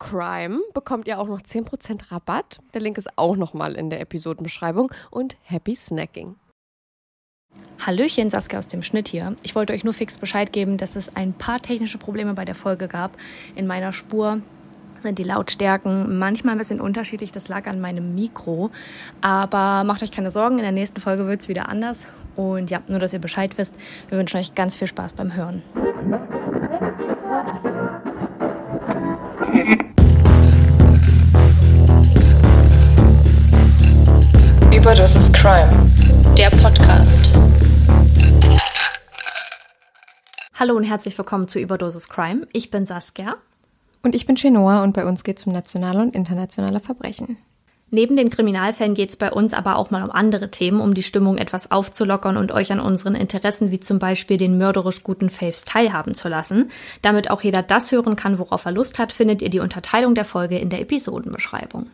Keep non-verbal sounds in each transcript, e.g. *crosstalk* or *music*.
CRIME bekommt ihr auch noch 10% Rabatt. Der Link ist auch nochmal in der Episodenbeschreibung. Und happy snacking. Hallöchen, Saskia aus dem Schnitt hier. Ich wollte euch nur fix Bescheid geben, dass es ein paar technische Probleme bei der Folge gab. In meiner Spur sind die Lautstärken manchmal ein bisschen unterschiedlich. Das lag an meinem Mikro. Aber macht euch keine Sorgen, in der nächsten Folge wird es wieder anders. Und ja, nur, dass ihr Bescheid wisst. Wir wünschen euch ganz viel Spaß beim Hören. Überdosis Crime, der Podcast. Hallo und herzlich willkommen zu Überdosis Crime. Ich bin Saskia. Und ich bin Chenoa und bei uns geht es um nationale und internationale Verbrechen. Neben den Kriminalfällen geht es bei uns aber auch mal um andere Themen, um die Stimmung etwas aufzulockern und euch an unseren Interessen wie zum Beispiel den mörderisch guten Faves teilhaben zu lassen. Damit auch jeder das hören kann, worauf er Lust hat, findet ihr die Unterteilung der Folge in der Episodenbeschreibung.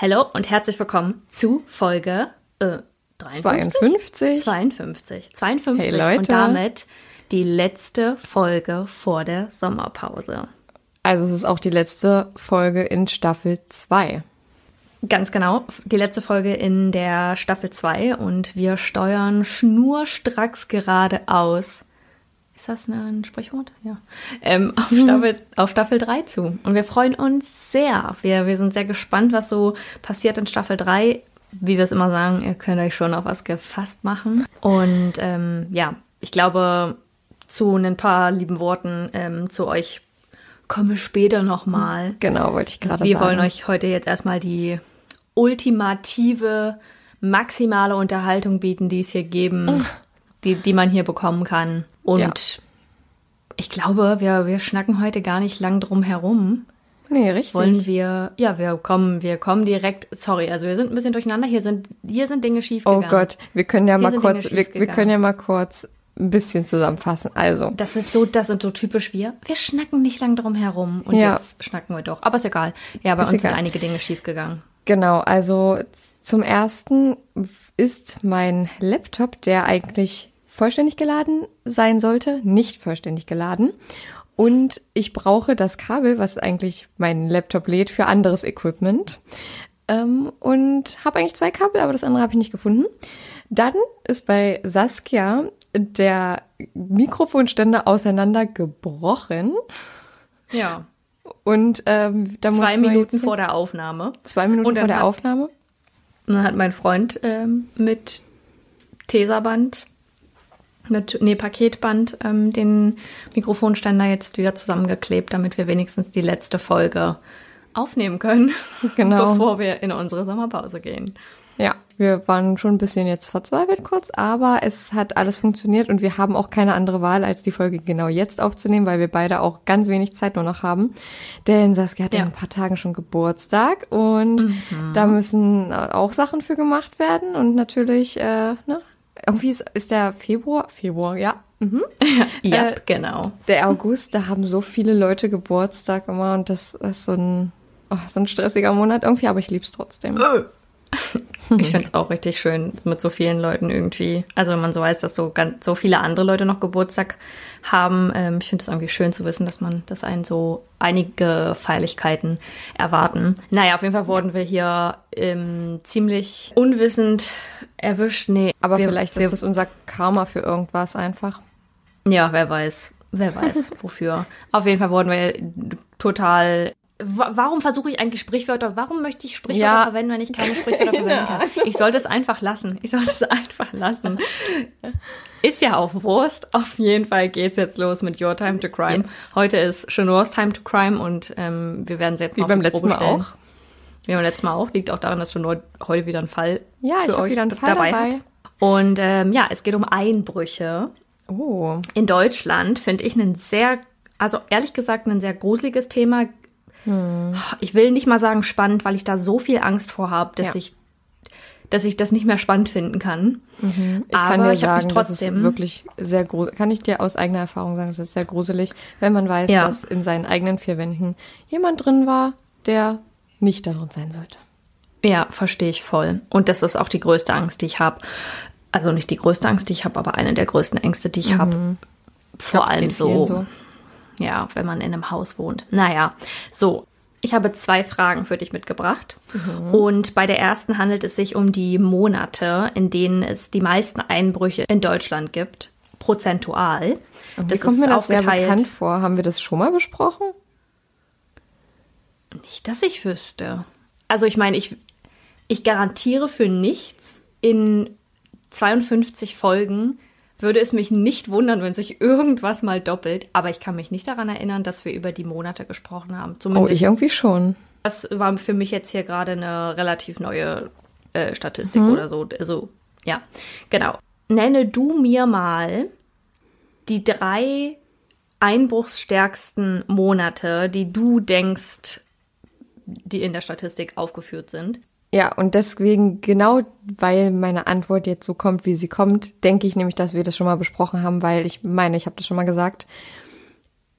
Hallo und herzlich willkommen zu Folge äh, 53? 52. 52. 52 Hey, Leute. und damit die letzte Folge vor der Sommerpause. Also es ist auch die letzte Folge in Staffel 2. Ganz genau, die letzte Folge in der Staffel 2 und wir steuern schnurstracks geradeaus ist das ein Sprichwort? Ja. Ähm, *laughs* auf, Staffel, auf Staffel 3 zu. Und wir freuen uns sehr. Wir, wir sind sehr gespannt, was so passiert in Staffel 3. Wie wir es immer sagen, ihr könnt euch schon auf was gefasst machen. Und ähm, ja, ich glaube, zu ein paar lieben Worten ähm, zu euch komme später nochmal. Genau, wollte ich gerade sagen. Wir wollen euch heute jetzt erstmal die ultimative, maximale Unterhaltung bieten, die es hier geben, die, die man hier bekommen kann. Und Ja. ich glaube, wir, wir schnacken heute gar nicht lang drum herum. Nee, richtig. Wollen wir, ja, wir kommen, wir kommen direkt, sorry, also wir sind ein bisschen durcheinander, hier sind, hier sind Dinge oh schiefgegangen. Gott, wir können ja Hier mal kurz, wir, wir können ja mal kurz ein bisschen zusammenfassen. Also, Das ist so, das sind so typisch wir. Wir schnacken nicht lang drum herum und Ja. jetzt schnacken wir doch. Aber ist egal. Ja, bei Ist uns egal. sind einige Dinge schiefgegangen. Genau, also zum ersten ist mein Laptop, der eigentlich vollständig geladen sein sollte, nicht vollständig geladen. Und ich brauche das Kabel, was eigentlich meinen Laptop lädt, für anderes Equipment. Ähm, und habe eigentlich zwei Kabel, aber das andere habe ich nicht gefunden. Dann ist bei Saskia der Mikrofonständer auseinandergebrochen. Ja. Und ähm, da Zwei Minuten vor der Aufnahme. zwei Minuten vor der hat- Aufnahme. Und dann hat mein Freund ähm, mit Tesaband, mit nee, Paketband, ähm, den Mikrofonständer jetzt wieder zusammengeklebt, damit wir wenigstens die letzte Folge aufnehmen können, *laughs* Genau. bevor wir in unsere Sommerpause gehen. Ja, wir waren schon ein bisschen jetzt verzweifelt kurz, aber es hat alles funktioniert und wir haben auch keine andere Wahl, als die Folge genau jetzt aufzunehmen, weil wir beide auch ganz wenig Zeit nur noch haben. Denn Saskia hat Ja. in ein paar Tagen schon Geburtstag und da müssen auch Sachen für gemacht werden und natürlich, äh, ne, irgendwie ist, ist der Februar, Februar, ja, mhm. *laughs* Ja, Äh, genau. der August, da haben so viele Leute Geburtstag immer und das ist so ein, oh, so ein stressiger Monat irgendwie, aber ich lieb's trotzdem. *laughs* Ich finde es auch richtig schön mit so vielen Leuten irgendwie. Also wenn man so weiß, dass so ganz so viele andere Leute noch Geburtstag haben. Ähm, ich finde es irgendwie schön zu wissen, dass man, dass einen so einige Feierlichkeiten erwarten. Naja, auf jeden Fall wurden wir hier ähm, ziemlich unwissend erwischt. Nee, Aber wir, vielleicht wir, ist das unser Karma für irgendwas einfach. Ja, wer weiß. Wer weiß, *laughs* wofür. Auf jeden Fall wurden wir total. Wa- Warum versuche ich eigentlich Sprichwörter? Warum möchte ich Sprichwörter Ja. verwenden, wenn ich keine Sprichwörter *laughs* verwenden kann? Ich sollte es einfach lassen. Ich sollte es *laughs* einfach lassen. Ist ja auch Wurst. Auf jeden Fall geht's jetzt los mit Your Time to Crime. Yes. Heute ist Chenours Time to Crime und ähm, wir werden sie jetzt Wie mal auf beim letzten Mal stellen. auch. Wie beim letzten Mal auch. Liegt auch daran, dass Chenor heute wieder einen Fall Ja, für euch Fall dabei, dabei. hat. Und ähm, ja, es geht um Einbrüche Oh. in Deutschland finde ich einen sehr, also ehrlich gesagt, ein sehr gruseliges Thema. Ich will nicht mal sagen spannend, weil ich da so viel Angst vor habe, dass Ja. ich, dass ich das nicht mehr spannend finden kann. Ich Aber kann dir ich sagen, das ist trotzdem- wirklich sehr gruselig. Kann ich dir aus eigener Erfahrung sagen, es ist sehr gruselig, wenn man weiß, Ja. dass in seinen eigenen vier Wänden jemand drin war, der nicht darin sein sollte. Ja, verstehe ich voll. Und das ist auch die größte Angst, die ich habe. Also nicht die größte Angst, die ich habe, aber eine der größten Ängste, die ich habe. Vor glaub, allem so, so. Ja, wenn man in einem Haus wohnt. Naja, so. Ich habe zwei Fragen für dich mitgebracht. Mhm. Und bei der ersten handelt es sich um die Monate, in denen es die meisten Einbrüche in Deutschland gibt, prozentual. Wie kommt mir das sehr bekannt vor? Haben wir das schon mal besprochen? Nicht, dass ich wüsste. Also ich meine, ich, ich garantiere für nichts, in 52 Folgen würde es mich nicht wundern, wenn sich irgendwas mal doppelt. Aber ich kann mich nicht daran erinnern, dass wir über die Monate gesprochen haben. Oh, Zumindest ich irgendwie schon. das war für mich jetzt hier gerade eine relativ neue äh, Statistik Mhm. oder so. Also, ja, genau. Nenne du mir mal die drei einbruchsstärksten Monate, die du denkst, die in der Statistik aufgeführt sind. Ja, und deswegen, genau weil meine Antwort jetzt so kommt, wie sie kommt, denke ich nämlich, dass wir das schon mal besprochen haben, weil ich meine, ich habe das schon mal gesagt.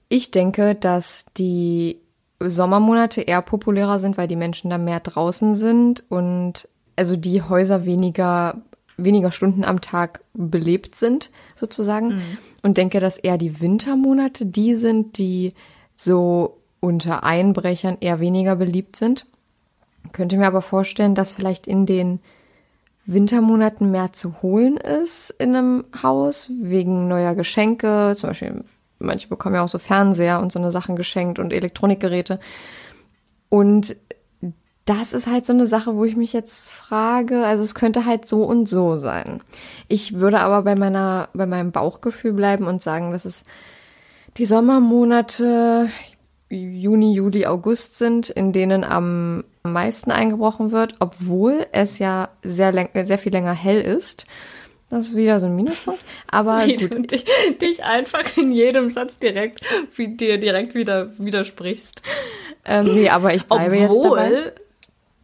Ich denke, dass die Sommermonate eher populärer sind, weil die Menschen da mehr draußen sind und also die Häuser weniger, weniger Stunden am Tag belebt sind, sozusagen. Und denke, dass eher die Wintermonate die sind, die so unter Einbrechern eher weniger beliebt sind. Könnte mir aber vorstellen, dass vielleicht in den Wintermonaten mehr zu holen ist in einem Haus, wegen neuer Geschenke. Zum Beispiel, manche bekommen ja auch so Fernseher und so eine Sachen geschenkt und Elektronikgeräte. Und das ist halt so eine Sache, wo ich mich jetzt frage, also es könnte halt so und so sein. Ich würde aber bei meiner, bei meinem Bauchgefühl bleiben und sagen, dass es die Sommermonate Juni, Juli, August sind, in denen am meisten eingebrochen wird, obwohl es ja sehr, sehr viel länger hell ist. Das ist wieder so ein Minuspunkt. Aber Wie gut. du dich, dich einfach in jedem Satz direkt, wie dir direkt wieder widersprichst. Ähm, nee, aber ich bleibe jetzt dabei. Obwohl,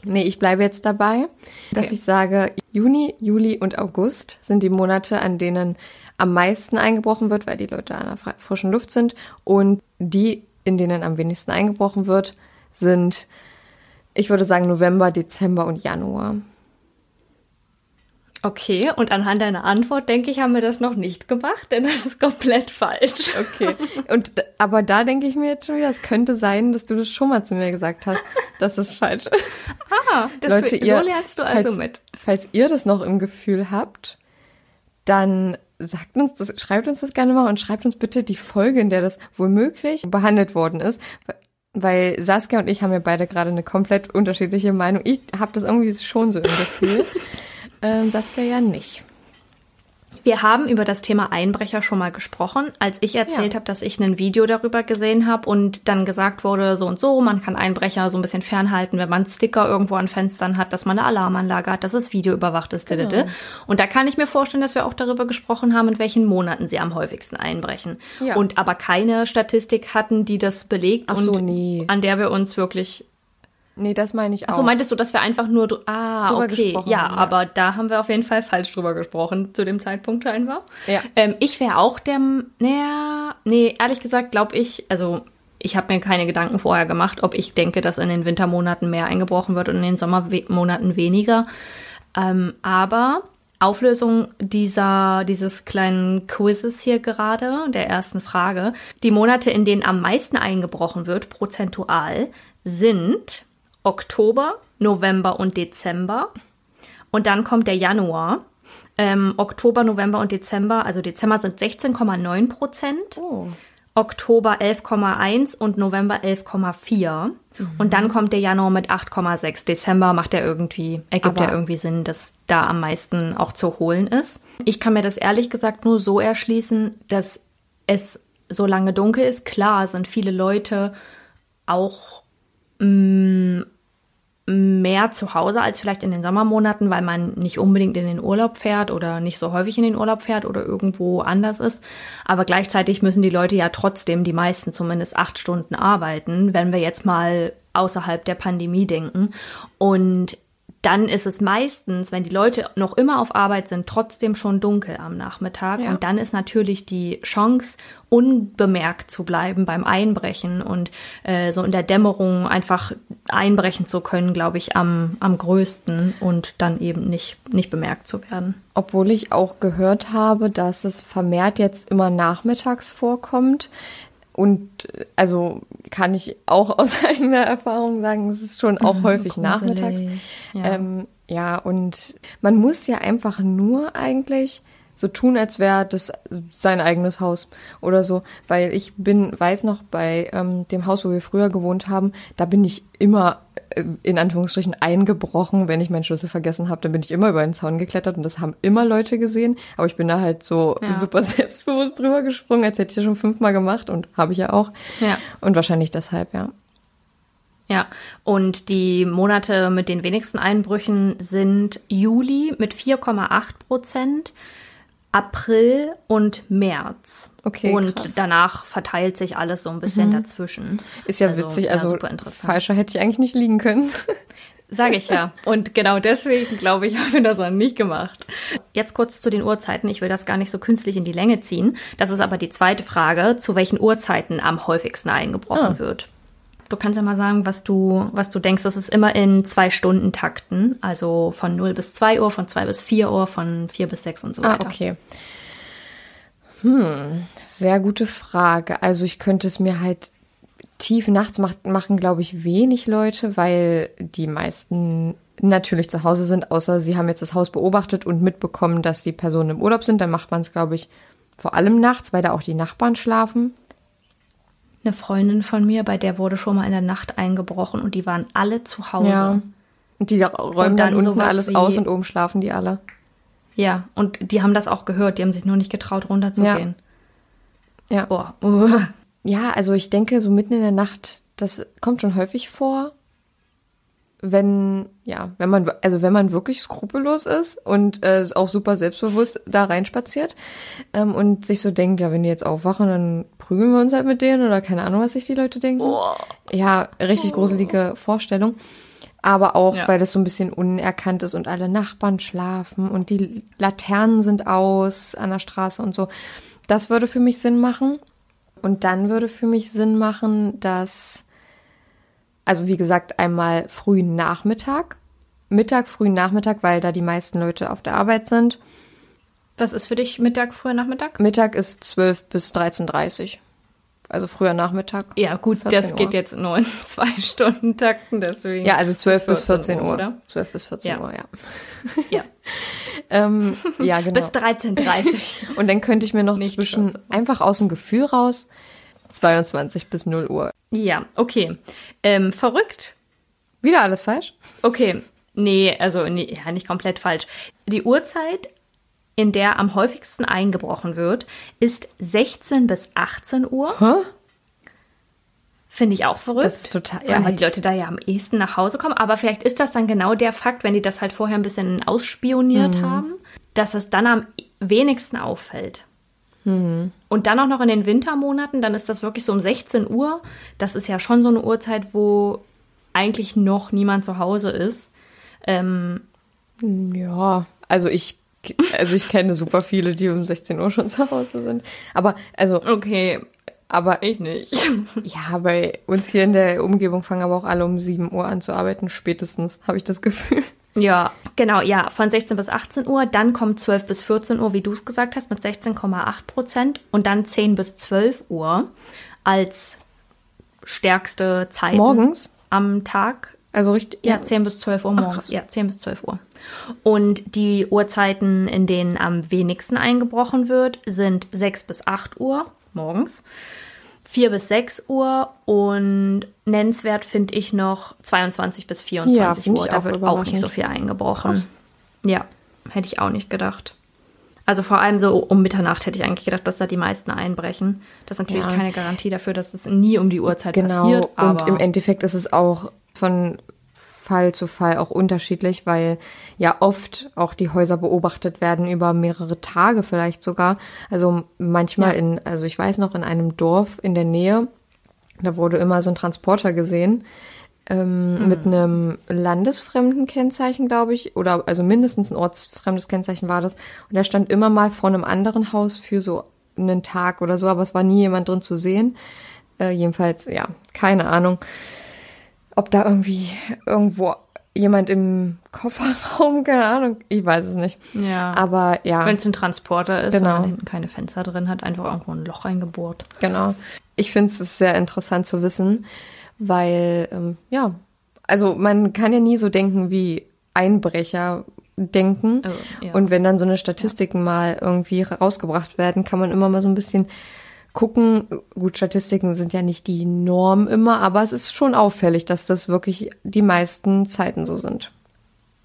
Nee, ich bleibe jetzt dabei, dass Okay. ich sage, Juni, Juli und August sind die Monate, an denen am meisten eingebrochen wird, weil die Leute an der frischen Luft sind. Und die, in denen am wenigsten eingebrochen wird, sind, ich würde sagen, November, Dezember und Januar. Okay, und anhand deiner Antwort, denke ich, haben wir das noch nicht gemacht, denn das ist komplett falsch. Okay. Und aber da denke ich mir jetzt schon wieder, es könnte sein, dass du das schon mal zu mir gesagt hast, dass es falsch ist. Ah, das Leute, ihr, so lernst du also falls, mit. Falls ihr das noch im Gefühl habt, dann sagt uns das, schreibt uns das gerne mal und schreibt uns bitte die Folge, in der das womöglich behandelt worden ist. Weil Saskia und ich haben ja beide gerade eine komplett unterschiedliche Meinung. Ich habe das irgendwie schon so im Gefühl. *laughs* ähm, Saskia ja nicht. Wir haben über das Thema Einbrecher schon mal gesprochen, als ich erzählt Ja. habe, dass ich ein Video darüber gesehen habe und dann gesagt wurde, so und so, man kann Einbrecher so ein bisschen fernhalten, wenn man Sticker irgendwo an Fenstern hat, dass man eine Alarmanlage hat, dass das Video überwacht ist. Genau. Und da kann ich mir vorstellen, dass wir auch darüber gesprochen haben, in welchen Monaten sie am häufigsten einbrechen. Ja. Und aber keine Statistik hatten, die das belegt so, und nee. an der wir uns wirklich Nee, das meine ich auch. Achso, meintest du, dass wir einfach nur. dr- Ah, Drüber okay. gesprochen Ja, haben, ja. aber da haben wir auf jeden Fall falsch drüber gesprochen, zu dem Zeitpunkt einfach. Ja. Ähm, ich wäre auch der. Naja, nee, ehrlich gesagt, glaube ich, also. Ich habe mir keine Gedanken vorher gemacht, ob ich denke, dass in den Wintermonaten mehr eingebrochen wird und in den Sommermonaten weniger. Ähm, aber Auflösung dieser, dieses kleinen Quizzes hier gerade, der ersten Frage. Die Monate, in denen am meisten eingebrochen wird, prozentual, sind Oktober, November und Dezember. Und dann kommt der Januar. Ähm, Oktober, November und Dezember, also Dezember sind 16,9 Prozent. Oh. Oktober 11,1 und November 11,4. Und dann kommt der Januar mit 8,6. Dezember macht er irgendwie, ergibt ja irgendwie Sinn, dass da am meisten auch zu holen ist. Ich kann mir das ehrlich gesagt nur so erschließen, dass es so lange dunkel ist. Klar sind viele Leute auch mehr zu Hause als vielleicht in den Sommermonaten, weil man nicht unbedingt in den Urlaub fährt oder nicht so häufig in den Urlaub fährt oder irgendwo anders ist. Aber gleichzeitig müssen die Leute ja trotzdem, die meisten zumindest acht Stunden arbeiten, wenn wir jetzt mal außerhalb der Pandemie denken. Und dann ist es meistens, wenn die Leute noch immer auf Arbeit sind, trotzdem schon dunkel am Nachmittag. Ja. Und dann ist natürlich die Chance, unbemerkt zu bleiben beim Einbrechen und äh, so in der Dämmerung einfach einbrechen zu können, glaube ich, am, am größten und dann eben nicht, nicht bemerkt zu werden. Obwohl ich auch gehört habe, dass es vermehrt jetzt immer nachmittags vorkommt. Und äh, also kann ich auch aus *laughs* eigener Erfahrung sagen, es ist schon auch häufig gruselig. nachmittags. Ja. Ähm, ja, und man muss ja einfach nur eigentlich so tun, als wäre das sein eigenes Haus oder so. Weil ich bin, weiß noch, bei ähm, dem Haus, wo wir früher gewohnt haben, da bin ich immer in Anführungsstrichen eingebrochen, wenn ich meinen Schlüssel vergessen habe. Dann bin ich immer über den Zaun geklettert und das haben immer Leute gesehen. Aber ich bin da halt so Ja. super *laughs* selbstbewusst drüber gesprungen, als hätte ich das schon fünfmal gemacht und habe ich ja auch. Ja. Und wahrscheinlich deshalb, ja. Ja, und die Monate mit den wenigsten Einbrüchen sind Juli mit 4,8 Prozent, April und März. Okay, Und krass. danach verteilt sich alles so ein bisschen dazwischen. Ist ja witzig, also super interessant. falscher hätte ich eigentlich nicht liegen können. *laughs* Sage ich ja. Und genau deswegen, glaube ich, *laughs* haben wir das auch nicht gemacht. Jetzt kurz zu den Uhrzeiten. Ich will das gar nicht so künstlich in die Länge ziehen. Das ist aber die zweite Frage, zu welchen Uhrzeiten am häufigsten eingebrochen Ah. wird. Du kannst ja mal sagen, was du, was du denkst. Das ist immer in zwei Stunden Takten. Also von 0 bis 2 Uhr, von 2 bis 4 Uhr, von 4 bis 6 und so Ah, weiter. okay. Hm, sehr gute Frage. Also ich könnte es mir halt tief nachts macht, machen, glaube ich, wenig Leute, weil die meisten natürlich zu Hause sind, außer sie haben jetzt das Haus beobachtet und mitbekommen, dass die Personen im Urlaub sind. Dann macht man es, glaube ich, vor allem nachts, weil da auch die Nachbarn schlafen. Eine Freundin von mir, bei der wurde schon mal in der Nacht eingebrochen und die waren alle zu Hause. Ja. Und die räumen Und dann, dann unten alles wie- aus und oben schlafen die alle. Ja, und die haben das auch gehört, die haben sich nur nicht getraut, runterzugehen. Ja. Boah. Uh. *laughs* Ja, also ich denke, so mitten in der Nacht, das kommt schon häufig vor. Wenn, ja, wenn man, also wenn man wirklich skrupellos ist und äh, auch super selbstbewusst da reinspaziert ähm, und sich so denkt, ja, wenn die jetzt aufwachen, dann prügeln wir uns halt mit denen oder keine Ahnung, was sich die Leute denken. Ja, richtig gruselige Vorstellung. Aber auch, Ja. weil das so ein bisschen unerkannt ist und alle Nachbarn schlafen und die Laternen sind aus an der Straße und so. Das würde für mich Sinn machen. Und dann würde für mich Sinn machen, dass, also wie gesagt, einmal frühen Nachmittag, Mittag, frühen Nachmittag, weil da die meisten Leute auf der Arbeit sind. Was ist für dich Mittag, früher Nachmittag? Mittag ist 12 bis 13.30 Uhr. Also früher Nachmittag. Ja, gut, 14 das Uhr. geht jetzt nur in *laughs* zwei Stunden Takten, deswegen. Ja, also 12 bis 14 Uhr. oder? 12 bis 14 Ja. Uhr, ja. Ja. *laughs* Ähm, ja, genau. Bis *laughs* 13.30 Und dann könnte ich mir noch Nicht zwischen 14 Uhr. einfach aus dem Gefühl raus 22 bis 0 Uhr. Ja, okay. Ähm, verrückt. Wieder alles falsch? Okay. Nee, also nee, ja, nicht komplett falsch. Die Uhrzeit, in der am häufigsten eingebrochen wird, ist 16 bis 18 Uhr. Hä? Finde ich auch verrückt. Das ist total allem, weil die. Leute da ja am ehesten nach Hause kommen. Aber vielleicht ist das dann genau der Fakt, wenn die das halt vorher ein bisschen ausspioniert Mhm. haben, dass es dann am wenigsten auffällt. Mhm. Und dann auch noch in den Wintermonaten, dann ist das wirklich so um 16 Uhr. Das ist ja schon so eine Uhrzeit, wo eigentlich noch niemand zu Hause ist. Ähm, Ja, also ich, also ich kenne super viele, die um 16 Uhr schon zu Hause sind. Aber, also, okay, aber ich nicht. *laughs* ja, bei uns hier in der Umgebung fangen aber auch alle um 7 Uhr an zu arbeiten, spätestens, habe ich das Gefühl. Ja, genau, ja, von 16 bis 18 Uhr, dann kommt 12 bis 14 Uhr, wie du es gesagt hast, mit 16,8 Prozent und dann 10 bis 12 Uhr als stärkste Zeit Morgens? am Tag. Also richtig, Ja, 10 bis 12 Uhr morgens. krass. ja, 10 bis 12 Uhr. Und die Uhrzeiten, in denen am wenigsten eingebrochen wird, sind 6 bis 8 Uhr morgens, 4 bis 6 Uhr und nennenswert finde ich noch 22 bis 24 Ja, Uhr. Da wird auch nicht so viel eingebrochen. Ja, hätte ich auch nicht gedacht. Also vor allem so um Mitternacht hätte ich eigentlich gedacht, dass da die meisten einbrechen. Das ist natürlich Ja. keine Garantie dafür, dass es nie um die Uhrzeit Genau, passiert. Aber und im Endeffekt ist es auch von Fall zu Fall auch unterschiedlich, weil ja oft auch die Häuser beobachtet werden über mehrere Tage vielleicht sogar. Also manchmal Ja. in, also ich weiß noch, in einem Dorf in der Nähe, da wurde immer so ein Transporter gesehen ähm, Mhm. mit einem landesfremden Kennzeichen, glaube ich, oder also mindestens ein ortsfremdes Kennzeichen war das. Und der stand immer mal vor einem anderen Haus für so einen Tag oder so, aber es war nie jemand drin zu sehen. Äh, jedenfalls, ja, keine Ahnung, ob da irgendwie irgendwo jemand im Kofferraum, keine Ahnung, ich weiß es nicht. Ja. Aber ja, Wenn es ein Transporter ist Genau. und man hinten keine Fenster drin hat, einfach irgendwo ein Loch reingebohrt. genau. Ich finde es sehr interessant zu wissen, weil, ähm, ja, also man kann ja nie so denken wie Einbrecher denken. Oh, ja. Und wenn dann so eine Statistiken mal irgendwie rausgebracht werden, kann man immer mal so ein bisschen gucken. Gut, Statistiken sind ja nicht die Norm immer, aber es ist schon auffällig, dass das wirklich die meisten Zeiten so sind.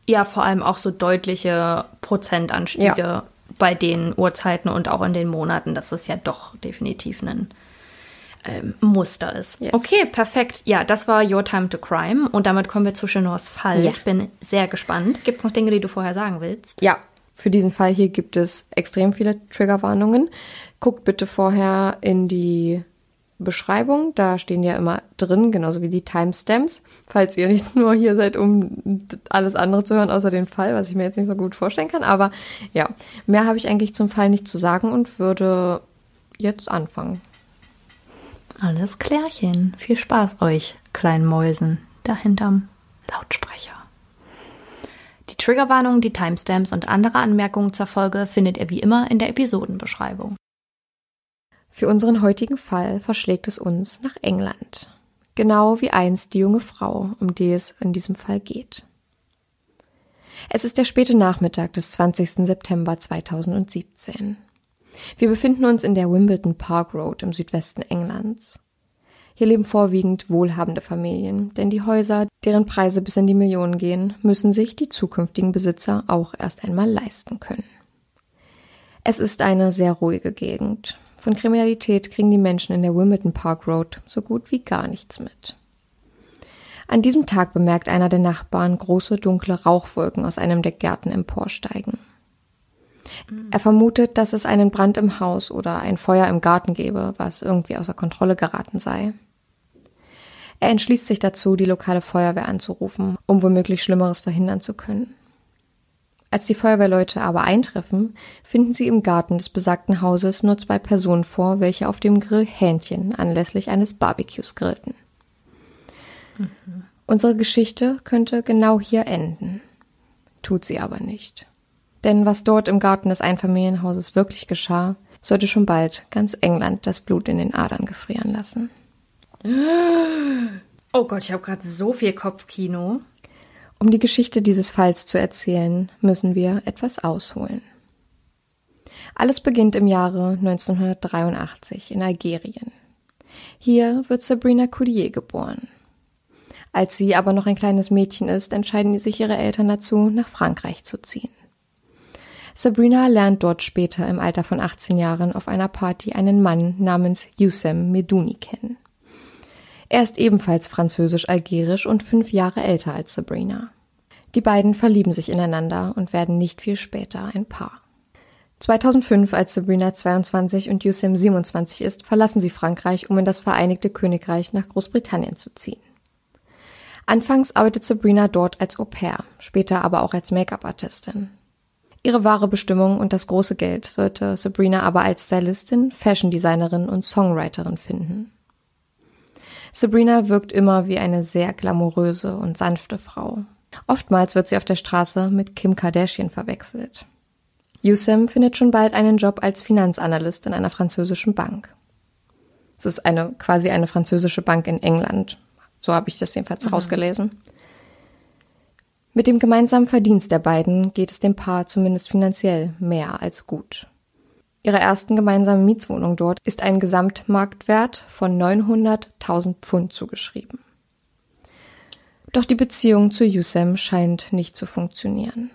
Ja, vor allem auch so deutliche Prozentanstiege bei den Uhrzeiten und auch in den Monaten, dass es ja doch definitiv ein ähm, Muster ist. Yes. Okay, perfekt. Ja, das war Your Time to Crime und damit kommen wir zu Chenors Fall. Ja. Ich bin sehr gespannt. Gibt es noch Dinge, die du vorher sagen willst? Ja, für diesen Fall hier gibt es extrem viele Triggerwarnungen. Guckt bitte vorher in die Beschreibung. Da stehen ja immer drin, genauso wie die Timestamps. Falls ihr jetzt nur hier seid, um alles andere zu hören, außer den Fall, was ich mir jetzt nicht so gut vorstellen kann. Aber ja, mehr habe ich eigentlich zum Fall nicht zu sagen und würde jetzt anfangen. Alles klärchen. Viel Spaß euch, kleinen Mäusen, da hinterm Lautsprecher. Die Triggerwarnung, die Timestamps und andere Anmerkungen zur Folge findet ihr wie immer in der Episodenbeschreibung. Für unseren heutigen Fall verschlägt es uns nach England. Genau wie einst die junge Frau, um die es in diesem Fall geht. Es ist der späte Nachmittag des 20. September 2017. Wir befinden uns in der Wimbledon Park Road im Südwesten Englands. Hier leben vorwiegend wohlhabende Familien, denn die Häuser, deren Preise bis in die Millionen gehen, müssen sich die zukünftigen Besitzer auch erst einmal leisten können. Es ist eine sehr ruhige Gegend. Von Kriminalität kriegen die Menschen in der Wimbledon Park Road so gut wie gar nichts mit. An diesem Tag bemerkt einer der Nachbarn große dunkle Rauchwolken aus einem der Gärten emporsteigen. Er vermutet, dass es einen Brand im Haus oder ein Feuer im Garten gebe, was irgendwie außer Kontrolle geraten sei. Er entschließt sich dazu, die lokale Feuerwehr anzurufen, um womöglich Schlimmeres verhindern zu können. Als die Feuerwehrleute aber eintreffen, finden sie im Garten des besagten Hauses nur zwei Personen vor, welche auf dem Grill Hähnchen anlässlich eines Barbecues grillten. Mhm. Unsere Geschichte könnte genau hier enden. Tut sie aber nicht. Denn was dort im Garten des Einfamilienhauses wirklich geschah, sollte schon bald ganz England das Blut in den Adern gefrieren lassen. Oh Gott, ich habe gerade so viel Kopfkino. Um die Geschichte dieses Falls zu erzählen, müssen wir etwas ausholen. Alles beginnt im Jahre 1983 in Algerien. Hier wird Sabrina Coudier geboren. Als sie aber noch ein kleines Mädchen ist, entscheiden sich ihre Eltern dazu, nach Frankreich zu ziehen. Sabrina lernt dort später im Alter von 18 Jahren auf einer Party einen Mann namens Youssem Medouni kennen. Er ist ebenfalls französisch-algerisch und fünf Jahre älter als Sabrina. Die beiden verlieben sich ineinander und werden nicht viel später ein Paar. 2005, als Sabrina 22 und Youssem 27 ist, verlassen sie Frankreich, um in das Vereinigte Königreich nach Großbritannien zu ziehen. Anfangs arbeitet Sabrina dort als Au pair, später aber auch als Make-up-Artistin. Ihre wahre Bestimmung und das große Geld sollte Sabrina aber als Stylistin, Fashion-Designerin und Songwriterin finden. Sabrina wirkt immer wie eine sehr glamouröse und sanfte Frau. Oftmals wird sie auf der Straße mit Kim Kardashian verwechselt. Youssem findet schon bald einen Job als Finanzanalyst in einer französischen Bank. Es ist eine quasi eine französische Bank in England. So habe ich das jedenfalls mhm. rausgelesen. Mit dem gemeinsamen Verdienst der beiden geht es dem Paar zumindest finanziell mehr als gut. Ihrer ersten gemeinsamen Mietswohnung dort ist ein Gesamtmarktwert von 900.000 Pfund zugeschrieben. Doch die Beziehung zu Yusem scheint nicht zu funktionieren.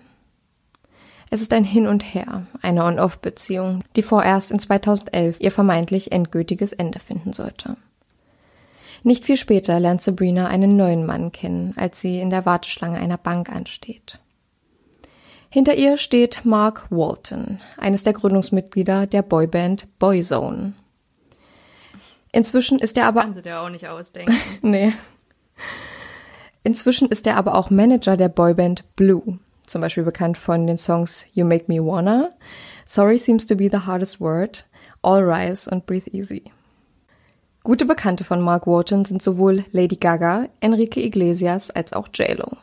Es ist ein Hin und Her, eine On-Off-Beziehung, die vorerst in 2011 ihr vermeintlich endgültiges Ende finden sollte. Nicht viel später lernt Sabrina einen neuen Mann kennen, als sie in der Warteschlange einer Bank ansteht. Hinter ihr steht Mark Walton, eines der Gründungsmitglieder der Boyband Boyzone. Inzwischen ist er aber. Das der auch nicht ausdenken. *laughs* nee. Inzwischen ist er aber auch Manager der Boyband Blue, zum Beispiel bekannt von den Songs You Make Me Wanna, Sorry Seems to Be the Hardest Word, All Rise und Breathe Easy. Gute Bekannte von Mark Walton sind sowohl Lady Gaga, Enrique Iglesias als auch J-Lo.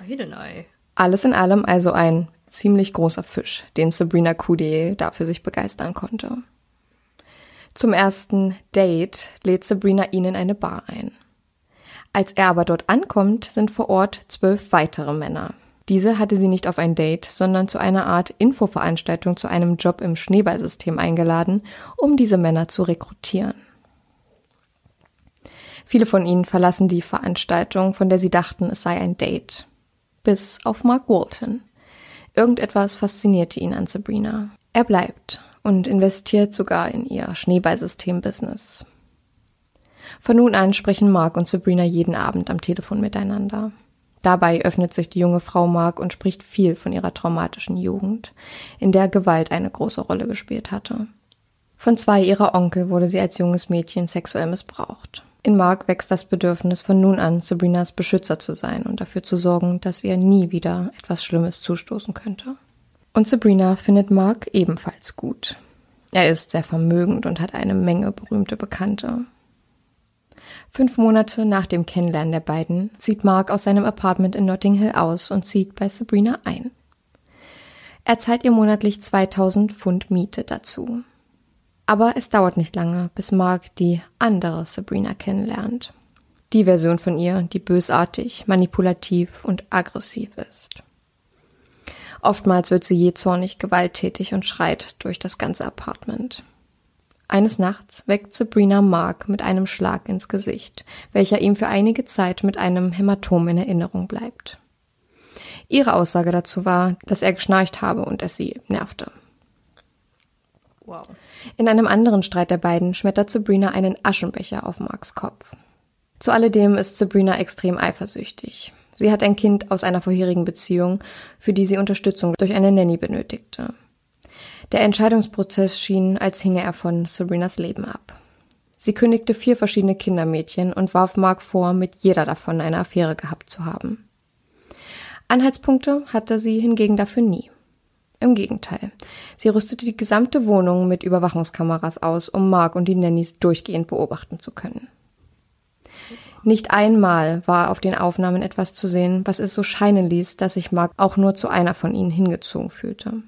Heidenei. Alles in allem also ein ziemlich großer Fisch, den Sabrina Coudier dafür sich begeistern konnte. Zum ersten Date lädt Sabrina ihn in eine Bar ein. Als er aber dort ankommt, sind vor Ort zwölf weitere Männer. Diese hatte sie nicht auf ein Date, sondern zu einer Art Infoveranstaltung zu einem Job im Schneeballsystem eingeladen, um diese Männer zu rekrutieren. Viele von ihnen verlassen die Veranstaltung, von der sie dachten, es sei ein Date bis auf Mark Walton. Irgendetwas faszinierte ihn an Sabrina. Er bleibt und investiert sogar in ihr Schneeballsystem-Business. Von nun an sprechen Mark und Sabrina jeden Abend am Telefon miteinander. Dabei öffnet sich die junge Frau Mark und spricht viel von ihrer traumatischen Jugend, in der Gewalt eine große Rolle gespielt hatte. Von zwei ihrer Onkel wurde sie als junges Mädchen sexuell missbraucht. In Mark wächst das Bedürfnis von nun an, Sabrinas Beschützer zu sein und dafür zu sorgen, dass ihr nie wieder etwas Schlimmes zustoßen könnte. Und Sabrina findet Mark ebenfalls gut. Er ist sehr vermögend und hat eine Menge berühmte Bekannte. Fünf Monate nach dem Kennenlernen der beiden zieht Mark aus seinem Apartment in Notting Hill aus und zieht bei Sabrina ein. Er zahlt ihr monatlich 2000 Pfund Miete dazu. Aber es dauert nicht lange, bis Mark die andere Sabrina kennenlernt. Die Version von ihr, die bösartig, manipulativ und aggressiv ist. Oftmals wird sie jähzornig, gewalttätig und schreit durch das ganze Apartment. Eines Nachts weckt Sabrina Mark mit einem Schlag ins Gesicht, welcher ihm für einige Zeit mit einem Hämatom in Erinnerung bleibt. Ihre Aussage dazu war, dass er geschnarcht habe und es sie nervte. Wow. In einem anderen Streit der beiden schmettert Sabrina einen Aschenbecher auf Marks Kopf. Zu alledem ist Sabrina extrem eifersüchtig. Sie hat ein Kind aus einer vorherigen Beziehung, für die sie Unterstützung durch eine Nanny benötigte. Der Entscheidungsprozess schien, als hinge er von Sabrinas Leben ab. Sie kündigte vier verschiedene Kindermädchen und warf Mark vor, mit jeder davon eine Affäre gehabt zu haben. Anhaltspunkte hatte sie hingegen dafür nie. Im Gegenteil. Sie rüstete die gesamte Wohnung mit Überwachungskameras aus, um Mark und die Nannies durchgehend beobachten zu können. Nicht einmal war auf den Aufnahmen etwas zu sehen, was es so scheinen ließ, dass sich Mark auch nur zu einer von ihnen hingezogen fühlte.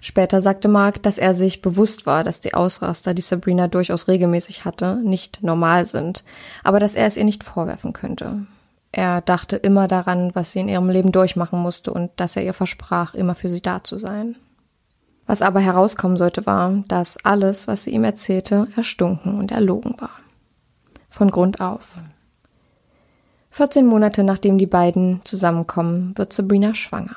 Später sagte Mark, dass er sich bewusst war, dass die Ausraster, die Sabrina durchaus regelmäßig hatte, nicht normal sind, aber dass er es ihr nicht vorwerfen könnte. Er dachte immer daran, was sie in ihrem Leben durchmachen musste und dass er ihr versprach, immer für sie da zu sein. Was aber herauskommen sollte, war, dass alles, was sie ihm erzählte, erstunken und erlogen war. Von Grund auf. 14 Monate nachdem die beiden zusammenkommen, wird Sabrina schwanger.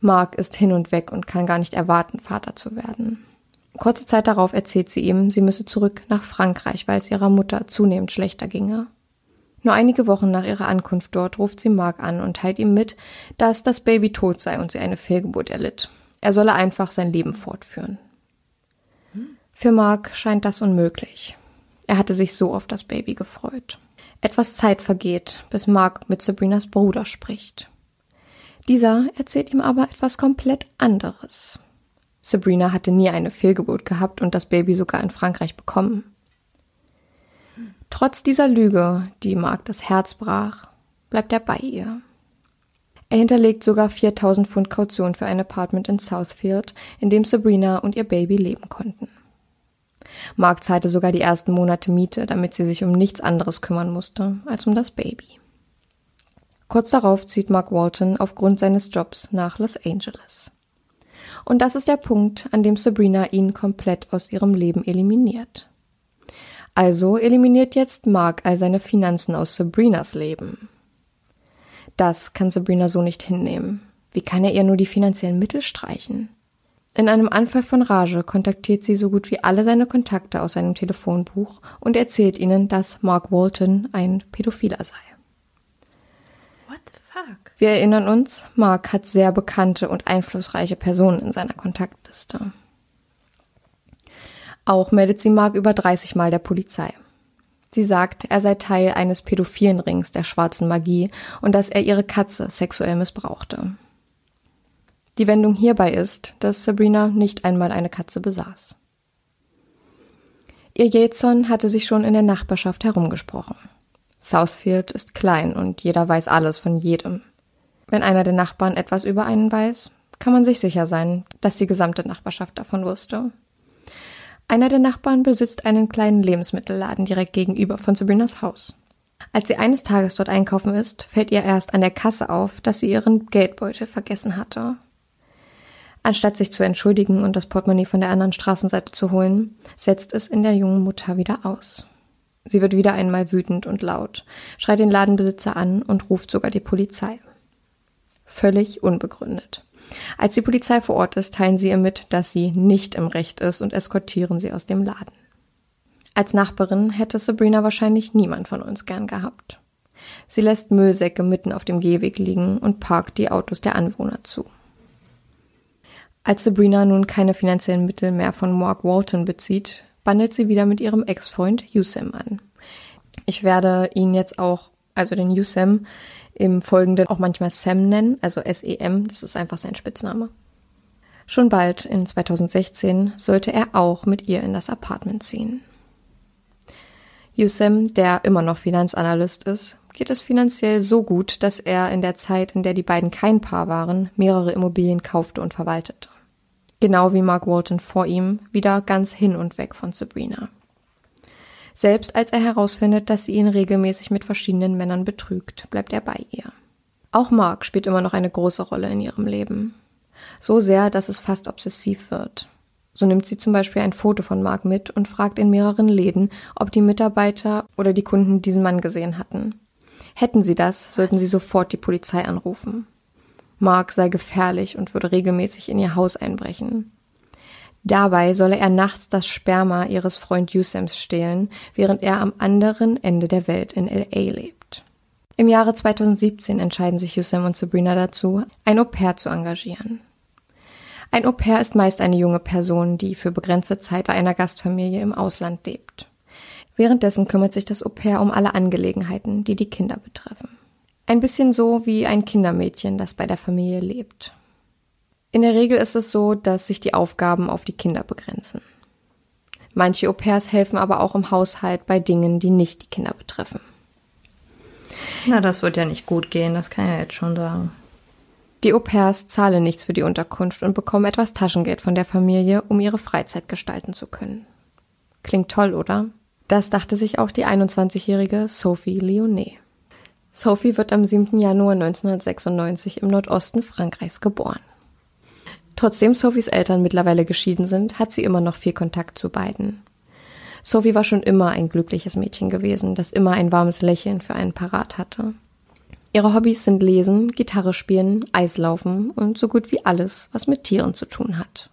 Mark ist hin und weg und kann gar nicht erwarten, Vater zu werden. Kurze Zeit darauf erzählt sie ihm, sie müsse zurück nach Frankreich, weil es ihrer Mutter zunehmend schlechter ginge. Nur einige Wochen nach ihrer Ankunft dort ruft sie Mark an und teilt ihm mit, dass das Baby tot sei und sie eine Fehlgeburt erlitt. Er solle einfach sein Leben fortführen. Für Mark scheint das unmöglich. Er hatte sich so auf das Baby gefreut. Etwas Zeit vergeht, bis Mark mit Sabrinas Bruder spricht. Dieser erzählt ihm aber etwas komplett anderes. Sabrina hatte nie eine Fehlgeburt gehabt und das Baby sogar in Frankreich bekommen. Trotz dieser Lüge, die Mark das Herz brach, bleibt er bei ihr. Er hinterlegt sogar 4000 Pfund Kaution für ein Apartment in Southfield, in dem Sabrina und ihr Baby leben konnten. Mark zahlte sogar die ersten Monate Miete, damit sie sich um nichts anderes kümmern musste als um das Baby. Kurz darauf zieht Mark Walton aufgrund seines Jobs nach Los Angeles. Und das ist der Punkt, an dem Sabrina ihn komplett aus ihrem Leben eliminiert. Also eliminiert jetzt Mark all seine Finanzen aus Sabrinas Leben. Das kann Sabrina so nicht hinnehmen. Wie kann er ihr nur die finanziellen Mittel streichen? In einem Anfall von Rage kontaktiert sie so gut wie alle seine Kontakte aus seinem Telefonbuch und erzählt ihnen, dass Mark Walton ein Pädophiler sei. Wir erinnern uns, Mark hat sehr bekannte und einflussreiche Personen in seiner Kontaktliste. Auch meldet sie Mark über 30 Mal der Polizei. Sie sagt, er sei Teil eines pädophilen Rings der schwarzen Magie und dass er ihre Katze sexuell missbrauchte. Die Wendung hierbei ist, dass Sabrina nicht einmal eine Katze besaß. Ihr Jähzorn hatte sich schon in der Nachbarschaft herumgesprochen. Southfield ist klein und jeder weiß alles von jedem. Wenn einer der Nachbarn etwas über einen weiß, kann man sich sicher sein, dass die gesamte Nachbarschaft davon wusste. Einer der Nachbarn besitzt einen kleinen Lebensmittelladen direkt gegenüber von Sabrinas Haus. Als sie eines Tages dort einkaufen ist, fällt ihr erst an der Kasse auf, dass sie ihren Geldbeutel vergessen hatte. Anstatt sich zu entschuldigen und das Portemonnaie von der anderen Straßenseite zu holen, setzt es in der jungen Mutter wieder aus. Sie wird wieder einmal wütend und laut, schreit den Ladenbesitzer an und ruft sogar die Polizei völlig unbegründet. Als die Polizei vor Ort ist, teilen sie ihr mit, dass sie nicht im Recht ist und eskortieren sie aus dem Laden. Als Nachbarin hätte Sabrina wahrscheinlich niemand von uns gern gehabt. Sie lässt Müllsäcke mitten auf dem Gehweg liegen und parkt die Autos der Anwohner zu. Als Sabrina nun keine finanziellen Mittel mehr von Mark Walton bezieht, bandelt sie wieder mit ihrem Ex-Freund Yusem an. Ich werde ihn jetzt auch, also den Yusem, im Folgenden auch manchmal Sam nennen, also S-E-M, das ist einfach sein Spitzname. Schon bald, in 2016, sollte er auch mit ihr in das Apartment ziehen. Yusem, der immer noch Finanzanalyst ist, geht es finanziell so gut, dass er in der Zeit, in der die beiden kein Paar waren, mehrere Immobilien kaufte und verwaltete. genau wie Mark Walton vor ihm, wieder ganz hin und weg von Sabrina. Selbst als er herausfindet, dass sie ihn regelmäßig mit verschiedenen Männern betrügt, bleibt er bei ihr. Auch Mark spielt immer noch eine große Rolle in ihrem Leben. So sehr, dass es fast obsessiv wird. So nimmt sie zum Beispiel ein Foto von Mark mit und fragt in mehreren Läden, ob die Mitarbeiter oder die Kunden diesen Mann gesehen hatten. Hätten sie das, sollten sie sofort die Polizei anrufen. Mark sei gefährlich und würde regelmäßig in ihr Haus einbrechen. Dabei solle er nachts das Sperma ihres Freund Yusems stehlen, während er am anderen Ende der Welt in LA lebt. Im Jahre 2017 entscheiden sich Yusem und Sabrina dazu, ein Au pair zu engagieren. Ein Au pair ist meist eine junge Person, die für begrenzte Zeit bei einer Gastfamilie im Ausland lebt. Währenddessen kümmert sich das Au pair um alle Angelegenheiten, die die Kinder betreffen. Ein bisschen so wie ein Kindermädchen, das bei der Familie lebt. In der Regel ist es so, dass sich die Aufgaben auf die Kinder begrenzen. Manche Au pairs helfen aber auch im Haushalt bei Dingen, die nicht die Kinder betreffen. Na, das wird ja nicht gut gehen, das kann ich ja jetzt schon sagen. Die Au pairs zahlen nichts für die Unterkunft und bekommen etwas Taschengeld von der Familie, um ihre Freizeit gestalten zu können. Klingt toll, oder? Das dachte sich auch die 21-jährige Sophie Lyonnais. Sophie wird am 7. Januar 1996 im Nordosten Frankreichs geboren. Trotzdem Sophies Eltern mittlerweile geschieden sind, hat sie immer noch viel Kontakt zu beiden. Sophie war schon immer ein glückliches Mädchen gewesen, das immer ein warmes Lächeln für einen parat hatte. Ihre Hobbys sind Lesen, Gitarre spielen, Eislaufen und so gut wie alles, was mit Tieren zu tun hat.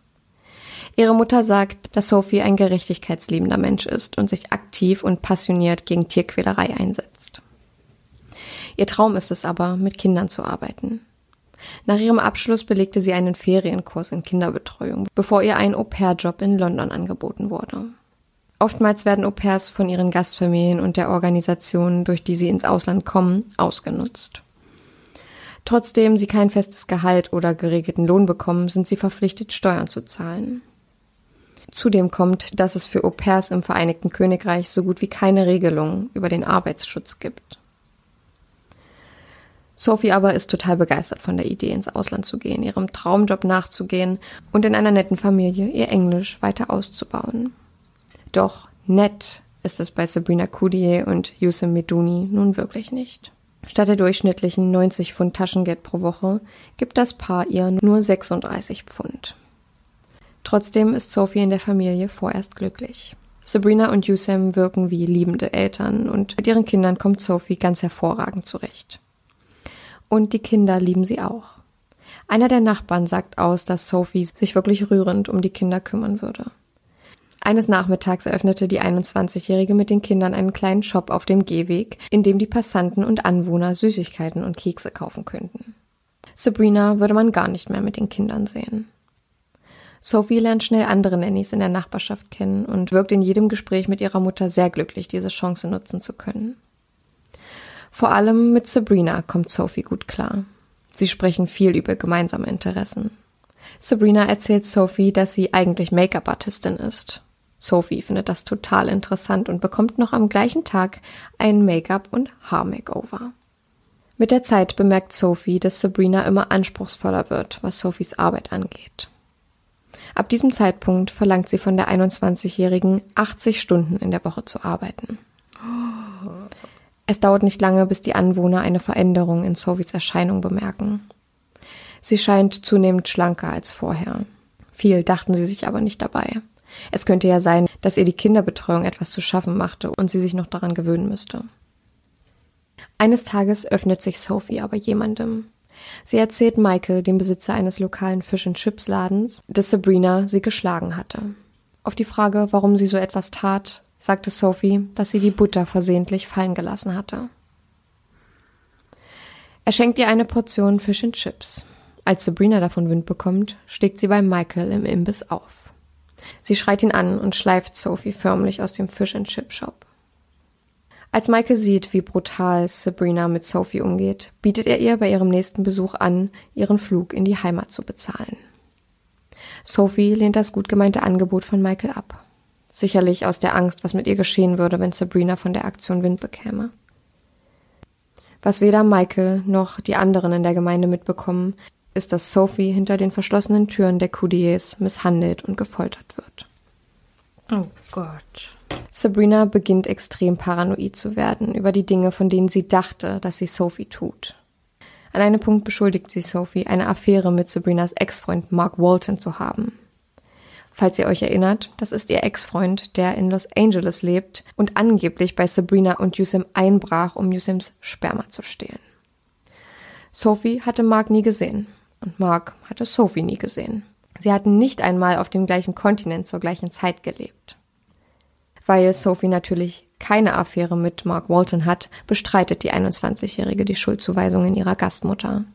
Ihre Mutter sagt, dass Sophie ein gerechtigkeitsliebender Mensch ist und sich aktiv und passioniert gegen Tierquälerei einsetzt. Ihr Traum ist es aber, mit Kindern zu arbeiten. Nach ihrem Abschluss belegte sie einen Ferienkurs in Kinderbetreuung, bevor ihr ein Au-pair-Job in London angeboten wurde. Oftmals werden Au-pairs von ihren Gastfamilien und der Organisation, durch die sie ins Ausland kommen, ausgenutzt. Trotzdem sie kein festes Gehalt oder geregelten Lohn bekommen, sind sie verpflichtet, Steuern zu zahlen. Zudem kommt, dass es für Au-pairs im Vereinigten Königreich so gut wie keine Regelung über den Arbeitsschutz gibt. Sophie aber ist total begeistert von der Idee, ins Ausland zu gehen, ihrem Traumjob nachzugehen und in einer netten Familie ihr Englisch weiter auszubauen. Doch nett ist es bei Sabrina Coudier und Yusuf Meduni nun wirklich nicht. Statt der durchschnittlichen 90 Pfund Taschengeld pro Woche gibt das Paar ihr nur 36 Pfund. Trotzdem ist Sophie in der Familie vorerst glücklich. Sabrina und Yusem wirken wie liebende Eltern und mit ihren Kindern kommt Sophie ganz hervorragend zurecht. Und die Kinder lieben sie auch. Einer der Nachbarn sagt aus, dass Sophie sich wirklich rührend um die Kinder kümmern würde. Eines Nachmittags eröffnete die 21-Jährige mit den Kindern einen kleinen Shop auf dem Gehweg, in dem die Passanten und Anwohner Süßigkeiten und Kekse kaufen könnten. Sabrina würde man gar nicht mehr mit den Kindern sehen. Sophie lernt schnell andere Nannies in der Nachbarschaft kennen und wirkt in jedem Gespräch mit ihrer Mutter sehr glücklich, diese Chance nutzen zu können. Vor allem mit Sabrina kommt Sophie gut klar. Sie sprechen viel über gemeinsame Interessen. Sabrina erzählt Sophie, dass sie eigentlich Make-up-Artistin ist. Sophie findet das total interessant und bekommt noch am gleichen Tag ein Make-up- und Haar-Makeover. Mit der Zeit bemerkt Sophie, dass Sabrina immer anspruchsvoller wird, was Sophies Arbeit angeht. Ab diesem Zeitpunkt verlangt sie von der 21-Jährigen 80 Stunden in der Woche zu arbeiten. Es dauert nicht lange, bis die Anwohner eine Veränderung in Sophies Erscheinung bemerken. Sie scheint zunehmend schlanker als vorher. Viel dachten sie sich aber nicht dabei. Es könnte ja sein, dass ihr die Kinderbetreuung etwas zu schaffen machte und sie sich noch daran gewöhnen müsste. Eines Tages öffnet sich Sophie aber jemandem. Sie erzählt Michael, dem Besitzer eines lokalen Fish and Chips Ladens, dass Sabrina sie geschlagen hatte. Auf die Frage, warum sie so etwas tat, sagte Sophie, dass sie die Butter versehentlich fallen gelassen hatte. Er schenkt ihr eine Portion Fish and Chips. Als Sabrina davon Wind bekommt, schlägt sie bei Michael im Imbiss auf. Sie schreit ihn an und schleift Sophie förmlich aus dem Fish and Chip Shop. Als Michael sieht, wie brutal Sabrina mit Sophie umgeht, bietet er ihr bei ihrem nächsten Besuch an, ihren Flug in die Heimat zu bezahlen. Sophie lehnt das gut gemeinte Angebot von Michael ab. Sicherlich aus der Angst, was mit ihr geschehen würde, wenn Sabrina von der Aktion Wind bekäme. Was weder Michael noch die anderen in der Gemeinde mitbekommen, ist, dass Sophie hinter den verschlossenen Türen der Coudiers misshandelt und gefoltert wird. Oh Gott. Sabrina beginnt extrem paranoid zu werden über die Dinge, von denen sie dachte, dass sie Sophie tut. An einem Punkt beschuldigt sie Sophie, eine Affäre mit Sabrinas Ex-Freund Mark Walton zu haben. Falls ihr euch erinnert, das ist ihr Ex-Freund, der in Los Angeles lebt und angeblich bei Sabrina und Yusim einbrach, um Yusims Sperma zu stehlen. Sophie hatte Mark nie gesehen und Mark hatte Sophie nie gesehen. Sie hatten nicht einmal auf dem gleichen Kontinent zur gleichen Zeit gelebt. Weil Sophie natürlich keine Affäre mit Mark Walton hat, bestreitet die 21-Jährige die Schuldzuweisungen ihrer Gastmutter.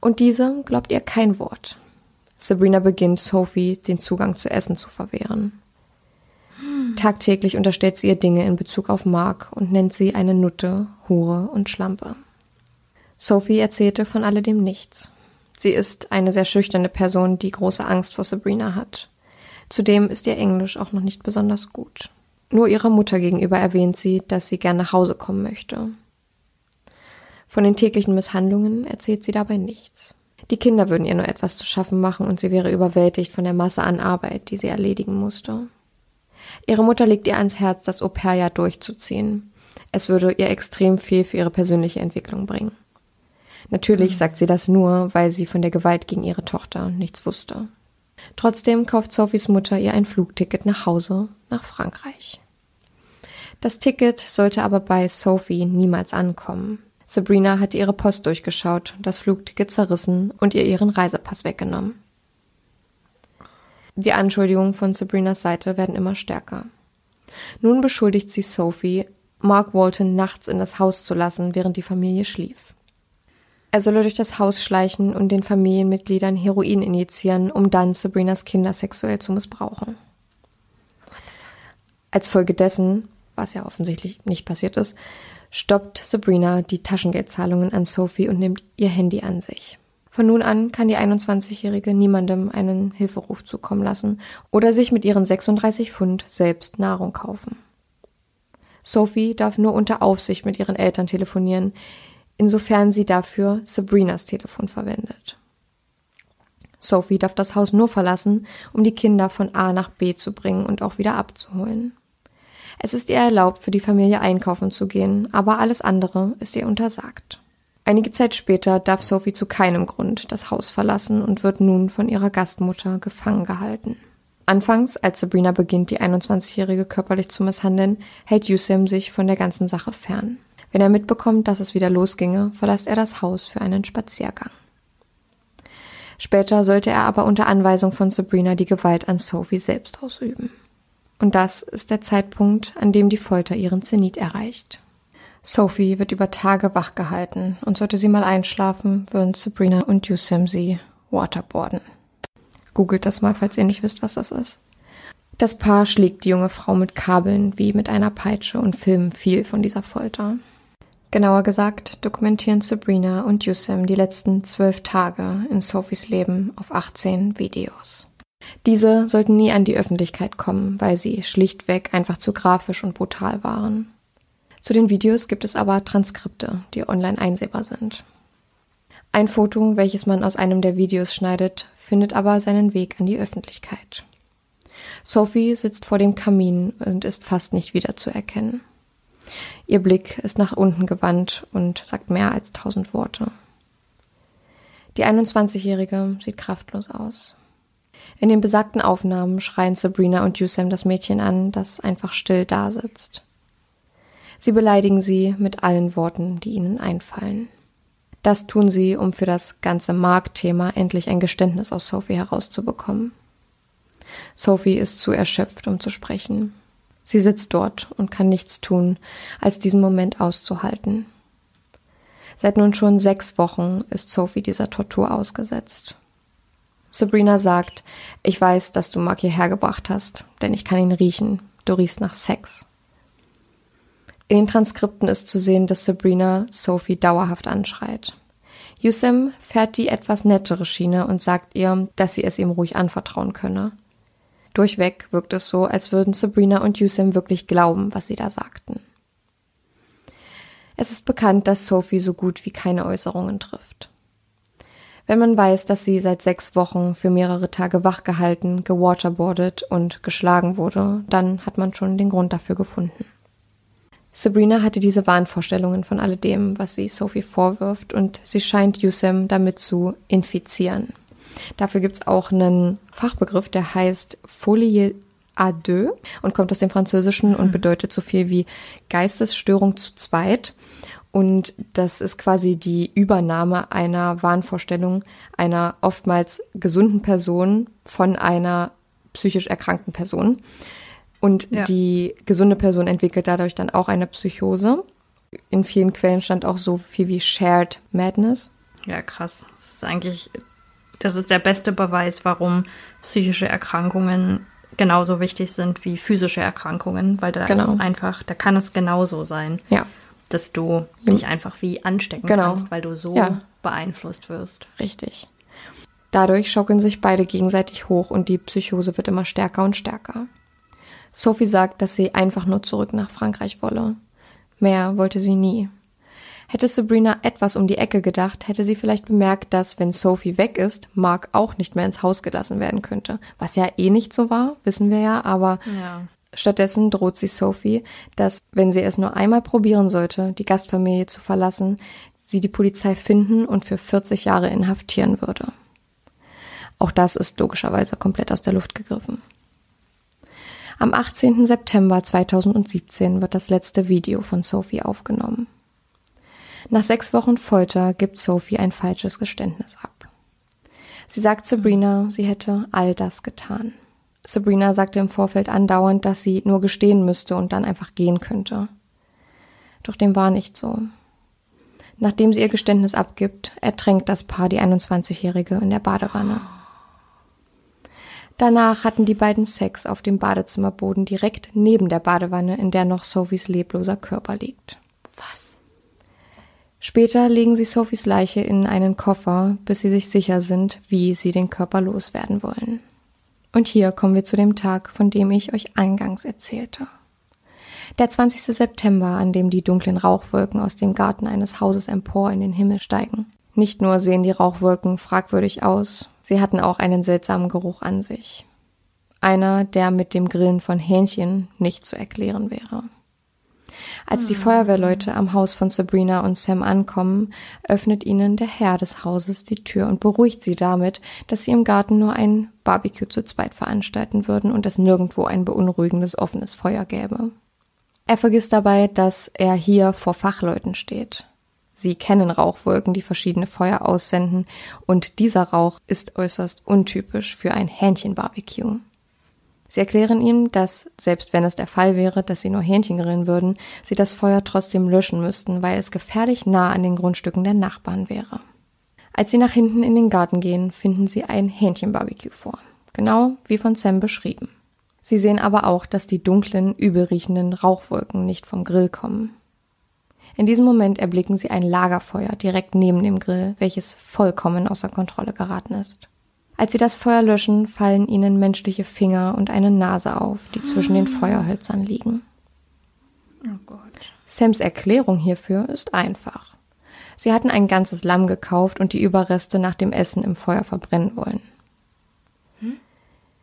Und diese glaubt ihr kein Wort. Sabrina beginnt Sophie den Zugang zu Essen zu verwehren. Tagtäglich unterstellt sie ihr Dinge in Bezug auf Mark und nennt sie eine Nutte, Hure und Schlampe. Sophie erzählte von alledem nichts. Sie ist eine sehr schüchterne Person, die große Angst vor Sabrina hat. Zudem ist ihr Englisch auch noch nicht besonders gut. Nur ihrer Mutter gegenüber erwähnt sie, dass sie gern nach Hause kommen möchte. Von den täglichen Misshandlungen erzählt sie dabei nichts. Die Kinder würden ihr nur etwas zu schaffen machen und sie wäre überwältigt von der Masse an Arbeit, die sie erledigen musste. Ihre Mutter legt ihr ans Herz, das Au-pair-Jahr durchzuziehen. Es würde ihr extrem viel für ihre persönliche Entwicklung bringen. Natürlich sagt sie das nur, weil sie von der Gewalt gegen ihre Tochter nichts wusste. Trotzdem kauft Sophies Mutter ihr ein Flugticket nach Hause nach Frankreich. Das Ticket sollte aber bei Sophie niemals ankommen. Sabrina hatte ihre Post durchgeschaut, das Flugticket zerrissen und ihr ihren Reisepass weggenommen. Die Anschuldigungen von Sabrinas Seite werden immer stärker. Nun beschuldigt sie Sophie, Mark Walton nachts in das Haus zu lassen, während die Familie schlief. Er solle durch das Haus schleichen und den Familienmitgliedern Heroin injizieren, um dann Sabrinas Kinder sexuell zu missbrauchen. Als Folge dessen, was ja offensichtlich nicht passiert ist, stoppt Sabrina die Taschengeldzahlungen an Sophie und nimmt ihr Handy an sich. Von nun an kann die 21-Jährige niemandem einen Hilferuf zukommen lassen oder sich mit ihren 36 Pfund selbst Nahrung kaufen. Sophie darf nur unter Aufsicht mit ihren Eltern telefonieren, insofern sie dafür Sabrinas Telefon verwendet. Sophie darf das Haus nur verlassen, um die Kinder von A nach B zu bringen und auch wieder abzuholen. Es ist ihr erlaubt, für die Familie einkaufen zu gehen, aber alles andere ist ihr untersagt. Einige Zeit später darf Sophie zu keinem Grund das Haus verlassen und wird nun von ihrer Gastmutter gefangen gehalten. Anfangs, als Sabrina beginnt, die 21-Jährige körperlich zu misshandeln, hält Yusim sich von der ganzen Sache fern. Wenn er mitbekommt, dass es wieder losginge, verlässt er das Haus für einen Spaziergang. Später sollte er aber unter Anweisung von Sabrina die Gewalt an Sophie selbst ausüben. Und das ist der Zeitpunkt, an dem die Folter ihren Zenit erreicht. Sophie wird über Tage wach gehalten und sollte sie mal einschlafen, würden Sabrina und Yusim sie waterboarden. Googelt das mal, falls ihr nicht wisst, was das ist. Das Paar schlägt die junge Frau mit Kabeln wie mit einer Peitsche und filmen viel von dieser Folter. Genauer gesagt dokumentieren Sabrina und Yusem die letzten zwölf Tage in Sophies Leben auf 18 Videos. Diese sollten nie an die Öffentlichkeit kommen, weil sie schlichtweg einfach zu grafisch und brutal waren. Zu den Videos gibt es aber Transkripte, die online einsehbar sind. Ein Foto, welches man aus einem der Videos schneidet, findet aber seinen Weg an die Öffentlichkeit. Sophie sitzt vor dem Kamin und ist fast nicht wiederzuerkennen. Ihr Blick ist nach unten gewandt und sagt mehr als tausend Worte. Die 21-Jährige sieht kraftlos aus. In den besagten Aufnahmen schreien Sabrina und Yusem das Mädchen an, das einfach still dasitzt. Sie beleidigen sie mit allen Worten, die ihnen einfallen. Das tun sie, um für das ganze Marktthema endlich ein Geständnis aus Sophie herauszubekommen. Sophie ist zu erschöpft, um zu sprechen. Sie sitzt dort und kann nichts tun, als diesen Moment auszuhalten. Seit nun schon sechs Wochen ist Sophie dieser Tortur ausgesetzt. Sabrina sagt, ich weiß, dass du Mark hierher gebracht hast, denn ich kann ihn riechen. Du riechst nach Sex. In den Transkripten ist zu sehen, dass Sabrina Sophie dauerhaft anschreit. Yusem fährt die etwas nettere Schiene und sagt ihr, dass sie es ihm ruhig anvertrauen könne. Durchweg wirkt es so, als würden Sabrina und Yusem wirklich glauben, was sie da sagten. Es ist bekannt, dass Sophie so gut wie keine Äußerungen trifft. Wenn man weiß, dass sie seit sechs Wochen für mehrere Tage wachgehalten, gewaterboardet und geschlagen wurde, dann hat man schon den Grund dafür gefunden. Sabrina hatte diese Wahnvorstellungen von alledem, was sie Sophie vorwirft, und sie scheint Yusem damit zu infizieren. Dafür gibt es auch einen Fachbegriff, der heißt Folie à deux und kommt aus dem Französischen und bedeutet so viel wie Geistesstörung zu zweit. Und das ist quasi die Übernahme einer Wahnvorstellung einer oftmals gesunden Person von einer psychisch erkrankten Person. Und Ja. die gesunde Person entwickelt dadurch dann auch eine Psychose. In vielen Quellen stand auch so viel wie Shared Madness. Ja, krass. Das ist eigentlich, das ist der beste Beweis, warum psychische Erkrankungen genauso wichtig sind wie physische Erkrankungen, weil da Genau. ist es einfach, da kann es genauso sein, Ja, dass du dich einfach wie anstecken Genau. kannst, weil du so Ja. beeinflusst wirst. richtig. Dadurch schaukeln sich beide gegenseitig hoch und die Psychose wird immer stärker und stärker. Sophie sagt, dass sie einfach nur zurück nach Frankreich wolle. Mehr wollte sie nie. Hätte Sabrina etwas um die Ecke gedacht, hätte sie vielleicht bemerkt, dass, wenn Sophie weg ist, Mark auch nicht mehr ins Haus gelassen werden könnte. Was ja eh nicht so war, wissen wir ja, aber Ja. Stattdessen droht sie Sophie, dass, wenn sie es nur einmal probieren sollte, die Gastfamilie zu verlassen, sie die Polizei finden und für 40 Jahre inhaftieren würde. Auch das ist logischerweise komplett aus der Luft gegriffen. Am 18. September 2017 wird das letzte Video von Sophie aufgenommen. Nach sechs Wochen Folter gibt Sophie ein falsches Geständnis ab. Sie sagt Sabrina, sie hätte all das getan. Sabrina sagte im Vorfeld andauernd, dass sie nur gestehen müsste und dann einfach gehen könnte. Doch dem war nicht so. Nachdem sie ihr Geständnis abgibt, ertränkt das Paar die 21-Jährige in der Badewanne. Danach hatten die beiden Sex auf dem Badezimmerboden direkt neben der Badewanne, in der noch Sophies lebloser Körper liegt. Was? Später legen sie Sophies Leiche in einen Koffer, bis sie sich sicher sind, wie sie den Körper loswerden wollen. Und hier kommen wir zu dem Tag, von dem ich euch eingangs erzählte. Der 20. September, an dem die dunklen Rauchwolken aus dem Garten eines Hauses empor in den Himmel steigen. Nicht nur sehen die Rauchwolken fragwürdig aus, sie hatten auch einen seltsamen Geruch an sich. Einer, der mit dem Grillen von Hähnchen nicht zu erklären wäre. Als die Feuerwehrleute am Haus von Sabrina und Sam ankommen, öffnet ihnen der Herr des Hauses die Tür und beruhigt sie damit, dass sie im Garten nur ein Barbecue zu zweit veranstalten würden und es nirgendwo ein beunruhigendes offenes Feuer gäbe. Er vergisst dabei, dass er hier vor Fachleuten steht. Sie kennen Rauchwolken, die verschiedene Feuer aussenden, und dieser Rauch ist äußerst untypisch für ein Hähnchenbarbecue. Sie erklären ihm, dass, selbst wenn es der Fall wäre, dass sie nur Hähnchen grillen würden, sie das Feuer trotzdem löschen müssten, weil es gefährlich nah an den Grundstücken der Nachbarn wäre. Als sie nach hinten in den Garten gehen, finden sie ein Hähnchenbarbecue vor. Genau wie von Sam beschrieben. Sie sehen aber auch, dass die dunklen, übelriechenden Rauchwolken nicht vom Grill kommen. In diesem Moment erblicken sie ein Lagerfeuer direkt neben dem Grill, welches vollkommen außer Kontrolle geraten ist. Als sie das Feuer löschen, fallen ihnen menschliche Finger und eine Nase auf, die zwischen den Feuerhölzern liegen. Oh Gott. Sams Erklärung hierfür ist einfach. Sie hatten ein ganzes Lamm gekauft und die Überreste nach dem Essen im Feuer verbrennen wollen.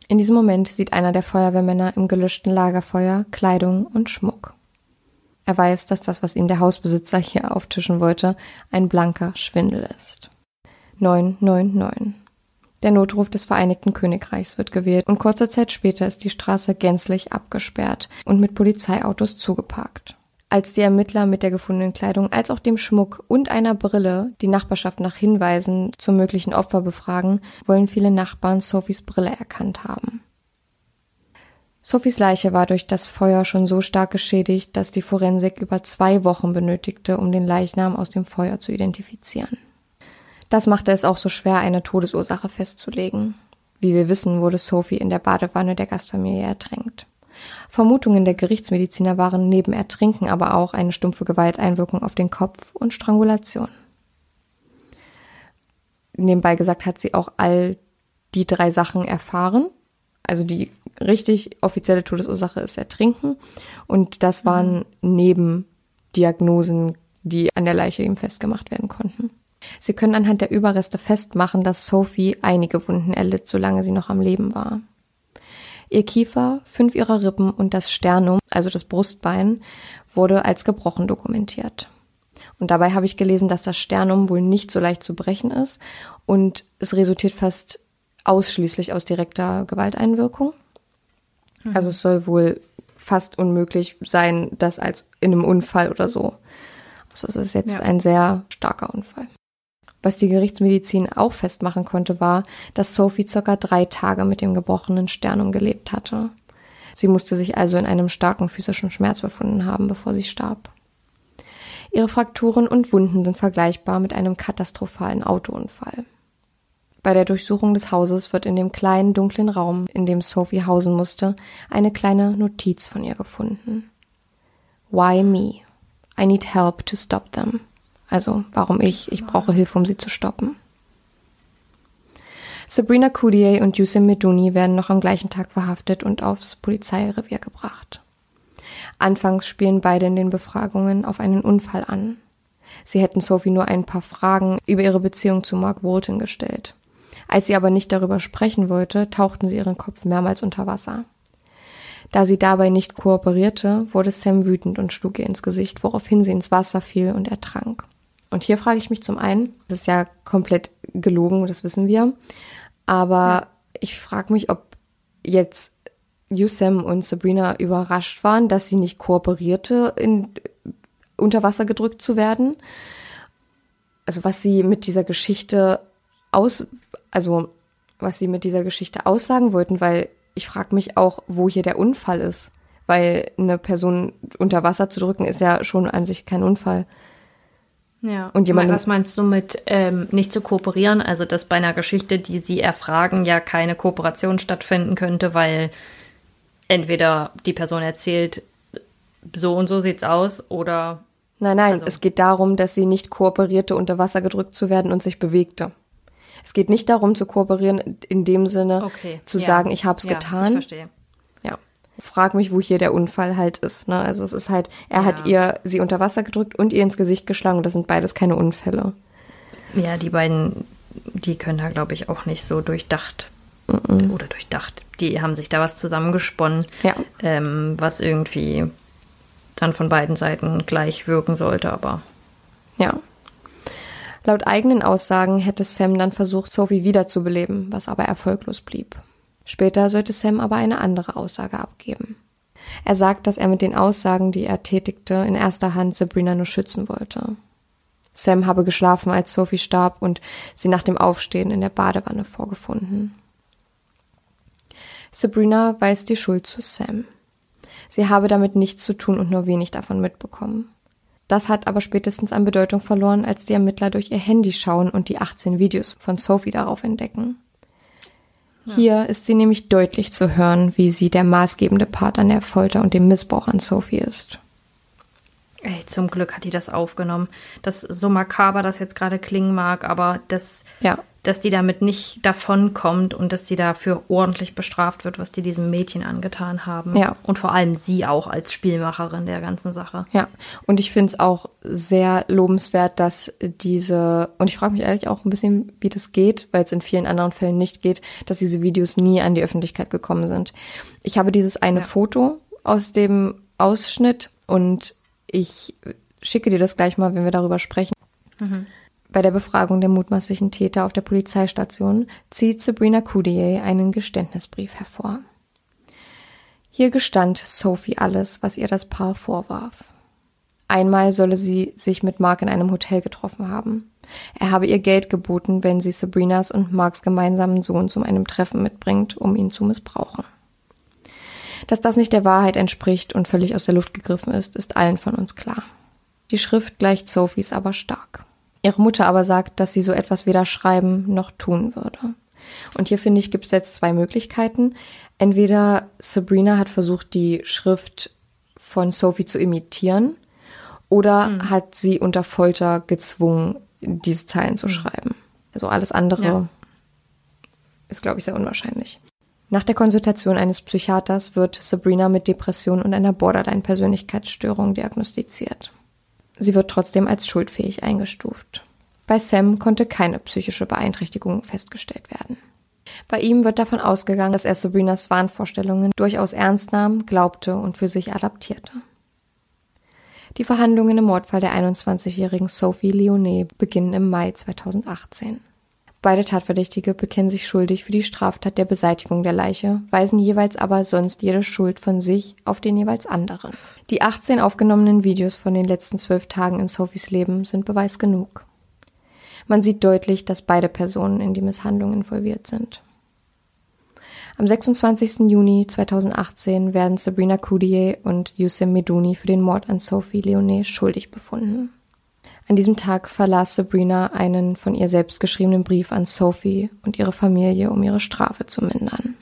In diesem Moment sieht einer der Feuerwehrmänner im gelöschten Lagerfeuer Kleidung und Schmuck. Er weiß, dass das, was ihm der Hausbesitzer hier auftischen wollte, ein blanker Schwindel ist. 999. Der Notruf des Vereinigten Königreichs wird gewählt und kurze Zeit später ist die Straße gänzlich abgesperrt und mit Polizeiautos zugeparkt. Als die Ermittler mit der gefundenen Kleidung als auch dem Schmuck und einer Brille die Nachbarschaft nach Hinweisen zum möglichen Opfer befragen, wollen viele Nachbarn Sophies Brille erkannt haben. Sophies Leiche war durch das Feuer schon so stark geschädigt, dass die Forensik über zwei Wochen benötigte, um den Leichnam aus dem Feuer zu identifizieren. Das machte es auch so schwer, eine Todesursache festzulegen. Wie wir wissen, wurde Sophie in der Badewanne der Gastfamilie ertränkt. Vermutungen der Gerichtsmediziner waren neben Ertrinken aber auch eine stumpfe Gewalteinwirkung auf den Kopf und Strangulation. Nebenbei gesagt hat sie auch all die drei Sachen erfahren. Also die richtig offizielle Todesursache ist Ertrinken und das waren Nebendiagnosen, die an der Leiche eben festgemacht werden konnten. Sie können anhand der Überreste festmachen, dass Sophie einige Wunden erlitt, solange sie noch am Leben war. Ihr Kiefer, fünf ihrer Rippen und das Sternum, also das Brustbein, wurde als gebrochen dokumentiert. Und dabei habe ich gelesen, dass das Sternum wohl nicht so leicht zu brechen ist und es resultiert fast ausschließlich aus direkter Gewalteinwirkung. Mhm. Also es soll wohl fast unmöglich sein, das als in einem Unfall oder so. Also es ist jetzt ja. ein sehr starker Unfall. Was die Gerichtsmedizin auch festmachen konnte, war, dass Sophie circa drei Tage mit dem gebrochenen Sternum gelebt hatte. Sie musste sich also in einem starken physischen Schmerz befunden haben, bevor sie starb. Ihre Frakturen und Wunden sind vergleichbar mit einem katastrophalen Autounfall. Bei der Durchsuchung des Hauses wird in dem kleinen dunklen Raum, in dem Sophie hausen musste, eine kleine Notiz von ihr gefunden. Why me? I need help to stop them. Also, warum ich? Ich brauche Hilfe, um sie zu stoppen. Sabrina Coudier und Yusuf Meduni werden noch am gleichen Tag verhaftet und aufs Polizeirevier gebracht. Anfangs spielen beide in den Befragungen auf einen Unfall an. Sie hätten Sophie nur ein paar Fragen über ihre Beziehung zu Mark Walton gestellt. Als sie aber nicht darüber sprechen wollte, tauchten sie ihren Kopf mehrmals unter Wasser. Da sie dabei nicht kooperierte, wurde Sam wütend und schlug ihr ins Gesicht, woraufhin sie ins Wasser fiel und ertrank. Und hier frage ich mich zum einen, das ist ja komplett gelogen, das wissen wir, aber ja. ich frage mich, ob jetzt Yusem und Sabrina überrascht waren, dass sie nicht kooperierte, in, unter Wasser gedrückt zu werden. Also was sie mit dieser Geschichte aus, also was sie mit dieser Geschichte aussagen wollten, weil ich frage mich auch, wo hier der Unfall ist. Weil eine Person unter Wasser zu drücken, ist ja schon an sich kein Unfall. Ja. Und jemand. Was meinst du mit ähm, nicht zu kooperieren? Also, dass bei einer Geschichte, die sie erfragen, ja keine Kooperation stattfinden könnte, weil entweder die Person erzählt, so und so sieht's aus, oder. Nein, nein, also. es geht darum, dass sie nicht kooperierte, unter Wasser gedrückt zu werden und sich bewegte. Es geht nicht darum zu kooperieren in dem Sinne okay. zu ja. sagen, ich habe es ja, getan. Ich verstehe. Frag mich, wo hier der Unfall halt ist. Ne? Also es ist halt, er ja. hat ihr sie unter Wasser gedrückt und ihr ins Gesicht geschlagen und das sind beides keine Unfälle. Ja, die beiden, die können da, glaube ich, auch nicht so durchdacht mm -mm. oder durchdacht. Die haben sich da was zusammengesponnen, ja. ähm, was irgendwie dann von beiden Seiten gleich wirken sollte, aber. Ja. Laut eigenen Aussagen hätte Sam dann versucht, Sophie wiederzubeleben, was aber erfolglos blieb. Später sollte Sam aber eine andere Aussage abgeben. Er sagt, dass er mit den Aussagen, die er tätigte, in erster Hand Sabrina nur schützen wollte. Sam habe geschlafen, als Sophie starb und sie nach dem Aufstehen in der Badewanne vorgefunden. Sabrina weist die Schuld zu Sam. Sie habe damit nichts zu tun und nur wenig davon mitbekommen. Das hat aber spätestens an Bedeutung verloren, als die Ermittler durch ihr Handy schauen und die 18 Videos von Sophie darauf entdecken. Ja. Hier ist sie nämlich deutlich zu hören, wie sie der maßgebende Part an der Folter und dem Missbrauch an Sophie ist. Ey, zum Glück hat die das aufgenommen. Das so makaber das jetzt gerade klingen mag, aber das ja dass die damit nicht davonkommt und dass die dafür ordentlich bestraft wird, was die diesem Mädchen angetan haben. Ja. Und vor allem sie auch als Spielmacherin der ganzen Sache. Ja, und ich finde es auch sehr lobenswert, dass diese, und ich frage mich ehrlich auch ein bisschen, wie das geht, weil es in vielen anderen Fällen nicht geht, dass diese Videos nie an die Öffentlichkeit gekommen sind. Ich habe dieses eine ja. Foto aus dem Ausschnitt und ich schicke dir das gleich mal, wenn wir darüber sprechen. Mhm. Bei der Befragung der mutmaßlichen Täter auf der Polizeistation zieht Sabrina Coudier einen Geständnisbrief hervor. Hier gestand Sophie alles, was ihr das Paar vorwarf. Einmal solle sie sich mit Mark in einem Hotel getroffen haben. Er habe ihr Geld geboten, wenn sie Sabrinas und Marks gemeinsamen Sohn zu einem Treffen mitbringt, um ihn zu missbrauchen. Dass das nicht der Wahrheit entspricht und völlig aus der Luft gegriffen ist, ist allen von uns klar. Die Schrift gleicht Sophies aber stark. Ihre Mutter aber sagt, dass sie so etwas weder schreiben noch tun würde. Und hier finde ich, gibt es jetzt zwei Möglichkeiten. Entweder Sabrina hat versucht, die Schrift von Sophie zu imitieren, oder mhm. hat sie unter Folter gezwungen, diese Zeilen zu mhm. schreiben. Also alles andere ja. ist, glaube ich, sehr unwahrscheinlich. Nach der Konsultation eines Psychiaters wird Sabrina mit Depression und einer Borderline-Persönlichkeitsstörung diagnostiziert. Sie wird trotzdem als schuldfähig eingestuft. Bei Sam konnte keine psychische Beeinträchtigung festgestellt werden. Bei ihm wird davon ausgegangen, dass er Sabrinas Wahnvorstellungen durchaus ernst nahm, glaubte und für sich adaptierte. Die Verhandlungen im Mordfall der 21-jährigen Sophie Leonet beginnen im Mai 2018. Beide Tatverdächtige bekennen sich schuldig für die Straftat der Beseitigung der Leiche, weisen jeweils aber sonst jede Schuld von sich auf den jeweils anderen. Die 18 aufgenommenen Videos von den letzten zwölf Tagen in Sophies Leben sind Beweis genug. Man sieht deutlich, dass beide Personen in die Misshandlung involviert sind. Am 26. Juni 2018 werden Sabrina Coudier und Youssef Medouni für den Mord an Sophie Leonet schuldig befunden. An diesem Tag verlas Sabrina einen von ihr selbst geschriebenen Brief an Sophie und ihre Familie, um ihre Strafe zu mindern.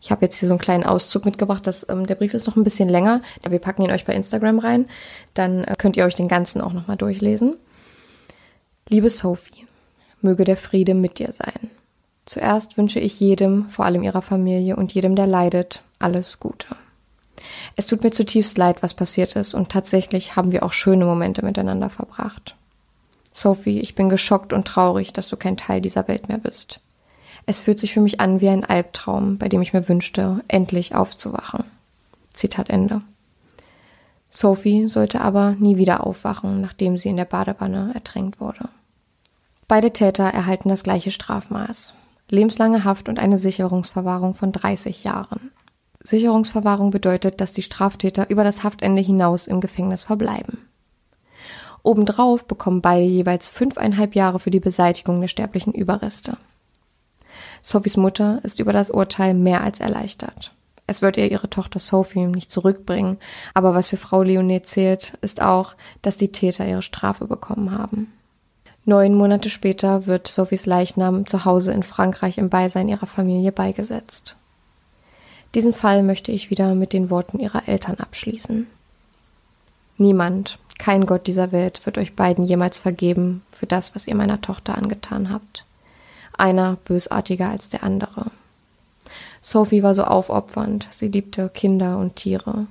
Ich habe jetzt hier so einen kleinen Auszug mitgebracht. Das, ähm, der Brief ist noch ein bisschen länger. Wir packen ihn euch bei Instagram rein. Dann äh, könnt ihr euch den ganzen auch nochmal durchlesen. Liebe Sophie, möge der Friede mit dir sein. Zuerst wünsche ich jedem, vor allem ihrer Familie und jedem, der leidet, alles Gute. Es tut mir zutiefst leid, was passiert ist, und tatsächlich haben wir auch schöne Momente miteinander verbracht. Sophie, ich bin geschockt und traurig, dass du kein Teil dieser Welt mehr bist. Es fühlt sich für mich an wie ein Albtraum, bei dem ich mir wünschte, endlich aufzuwachen. Zitat Ende. Sophie sollte aber nie wieder aufwachen, nachdem sie in der Badewanne ertränkt wurde. Beide Täter erhalten das gleiche Strafmaß lebenslange Haft und eine Sicherungsverwahrung von 30 Jahren. Sicherungsverwahrung bedeutet, dass die Straftäter über das Haftende hinaus im Gefängnis verbleiben. Obendrauf bekommen beide jeweils fünfeinhalb Jahre für die Beseitigung der sterblichen Überreste. Sophies Mutter ist über das Urteil mehr als erleichtert. Es wird ihr ihre Tochter Sophie nicht zurückbringen, aber was für Frau Leonet zählt, ist auch, dass die Täter ihre Strafe bekommen haben. Neun Monate später wird Sophies Leichnam zu Hause in Frankreich im Beisein ihrer Familie beigesetzt. Diesen Fall möchte ich wieder mit den Worten ihrer Eltern abschließen. Niemand, kein Gott dieser Welt wird euch beiden jemals vergeben für das, was ihr meiner Tochter angetan habt. Einer bösartiger als der andere. Sophie war so aufopfernd, sie liebte Kinder und Tiere.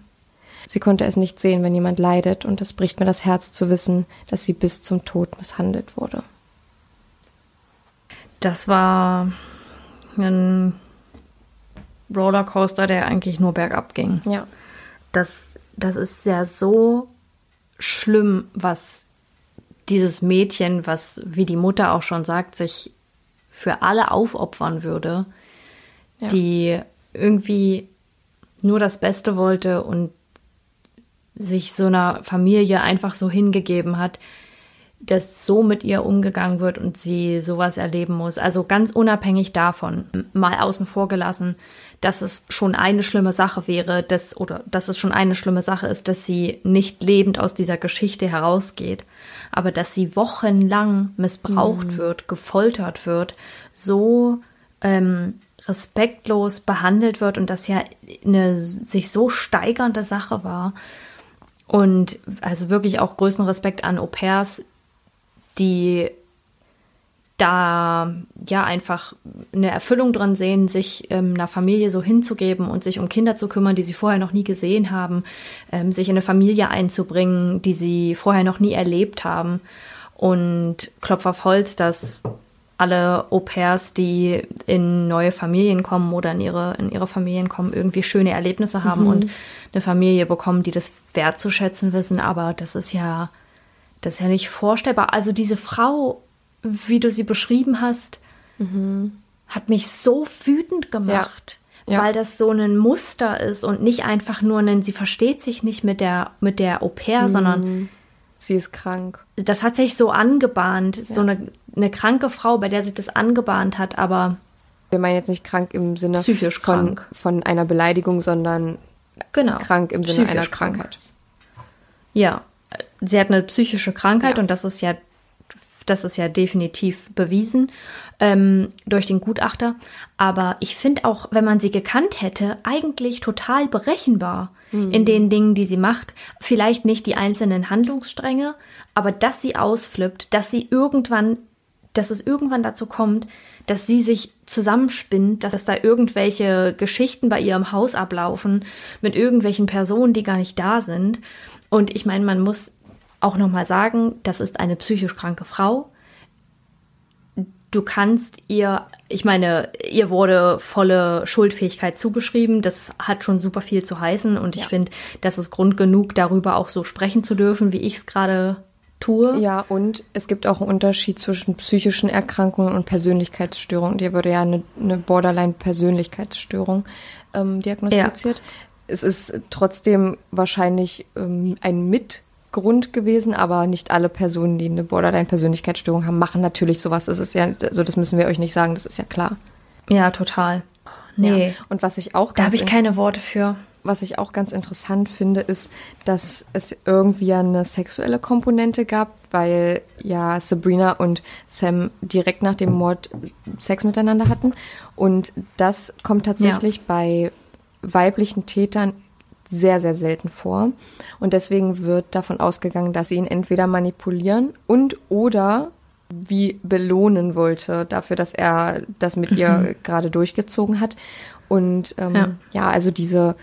Sie konnte es nicht sehen, wenn jemand leidet, und es bricht mir das Herz zu wissen, dass sie bis zum Tod misshandelt wurde. Das war ein Rollercoaster, der eigentlich nur bergab ging. Ja. Das, das ist ja so schlimm, was dieses Mädchen, was, wie die Mutter auch schon sagt, sich für alle aufopfern würde, ja. die irgendwie nur das Beste wollte und sich so einer Familie einfach so hingegeben hat, dass so mit ihr umgegangen wird und sie sowas erleben muss. Also ganz unabhängig davon, mal außen vor gelassen, dass es schon eine schlimme Sache wäre, dass, oder dass es schon eine schlimme Sache ist, dass sie nicht lebend aus dieser Geschichte herausgeht, aber dass sie wochenlang missbraucht mhm. wird, gefoltert wird, so ähm, respektlos behandelt wird und das ja eine sich so steigernde Sache war. Und also wirklich auch größten Respekt an Au pairs, die da ja einfach eine Erfüllung drin sehen, sich ähm, einer Familie so hinzugeben und sich um Kinder zu kümmern, die sie vorher noch nie gesehen haben, ähm, sich in eine Familie einzubringen, die sie vorher noch nie erlebt haben. Und Klopf auf Holz, dass alle Au pairs, die in neue Familien kommen oder in ihre, in ihre Familien kommen, irgendwie schöne Erlebnisse haben mhm. und eine Familie bekommen, die das wertzuschätzen wissen. Aber das ist ja, das ist ja nicht vorstellbar. Also diese Frau, wie du sie beschrieben hast, mhm. hat mich so wütend gemacht. Ja. Ja. Weil das so ein Muster ist und nicht einfach nur ein, sie versteht sich nicht mit der, mit der Au pair, mhm. sondern sie ist krank. Das hat sich so angebahnt. Ja. So eine, eine kranke Frau, bei der sich das angebahnt hat, aber. Wir meinen jetzt nicht krank im Sinne psychisch von, krank. von einer Beleidigung, sondern genau. krank im Sinne psychisch einer Krankheit. Krank. Ja, sie hat eine psychische Krankheit ja. und das ist ja das ist ja definitiv bewiesen ähm, durch den Gutachter. Aber ich finde auch, wenn man sie gekannt hätte, eigentlich total berechenbar mhm. in den Dingen, die sie macht. Vielleicht nicht die einzelnen Handlungsstränge, aber dass sie ausflippt, dass sie irgendwann, dass es irgendwann dazu kommt, dass sie sich zusammenspinnt, dass da irgendwelche Geschichten bei ihrem Haus ablaufen mit irgendwelchen Personen, die gar nicht da sind. Und ich meine, man muss auch nochmal sagen, das ist eine psychisch kranke Frau. du kannst ihr, ich meine, ihr wurde volle Schuldfähigkeit zugeschrieben. Das hat schon super viel zu heißen und ich Ja. finde, das ist Grund genug, darüber auch so sprechen zu dürfen, wie ich es gerade tue. Ja, und es gibt auch einen Unterschied zwischen psychischen Erkrankungen und Persönlichkeitsstörungen. Dir wurde ja eine, eine Borderline-Persönlichkeitsstörung ähm, diagnostiziert. Es ist trotzdem wahrscheinlich ähm, ein Mitgrund gewesen, aber nicht alle Personen, die eine Borderline-Persönlichkeitsstörung haben, machen natürlich sowas. Das ist ja, also das müssen wir euch nicht sagen, das ist ja klar. Ja, total. Nee, Ja. Und was ich auch da ganz habe ich in- keine Worte für. was ich auch ganz interessant finde, ist, dass es irgendwie eine sexuelle Komponente gab, weil ja Sabrina und Sam direkt nach dem Mord Sex miteinander hatten. Und das kommt tatsächlich bei weiblichen Tätern sehr, sehr selten vor. Und deswegen wird davon ausgegangen, dass sie ihn entweder manipulieren und oder wie belohnen wollte dafür, dass er das mit ihr gerade durchgezogen hat. Und ähm, Ja. ja. also diese,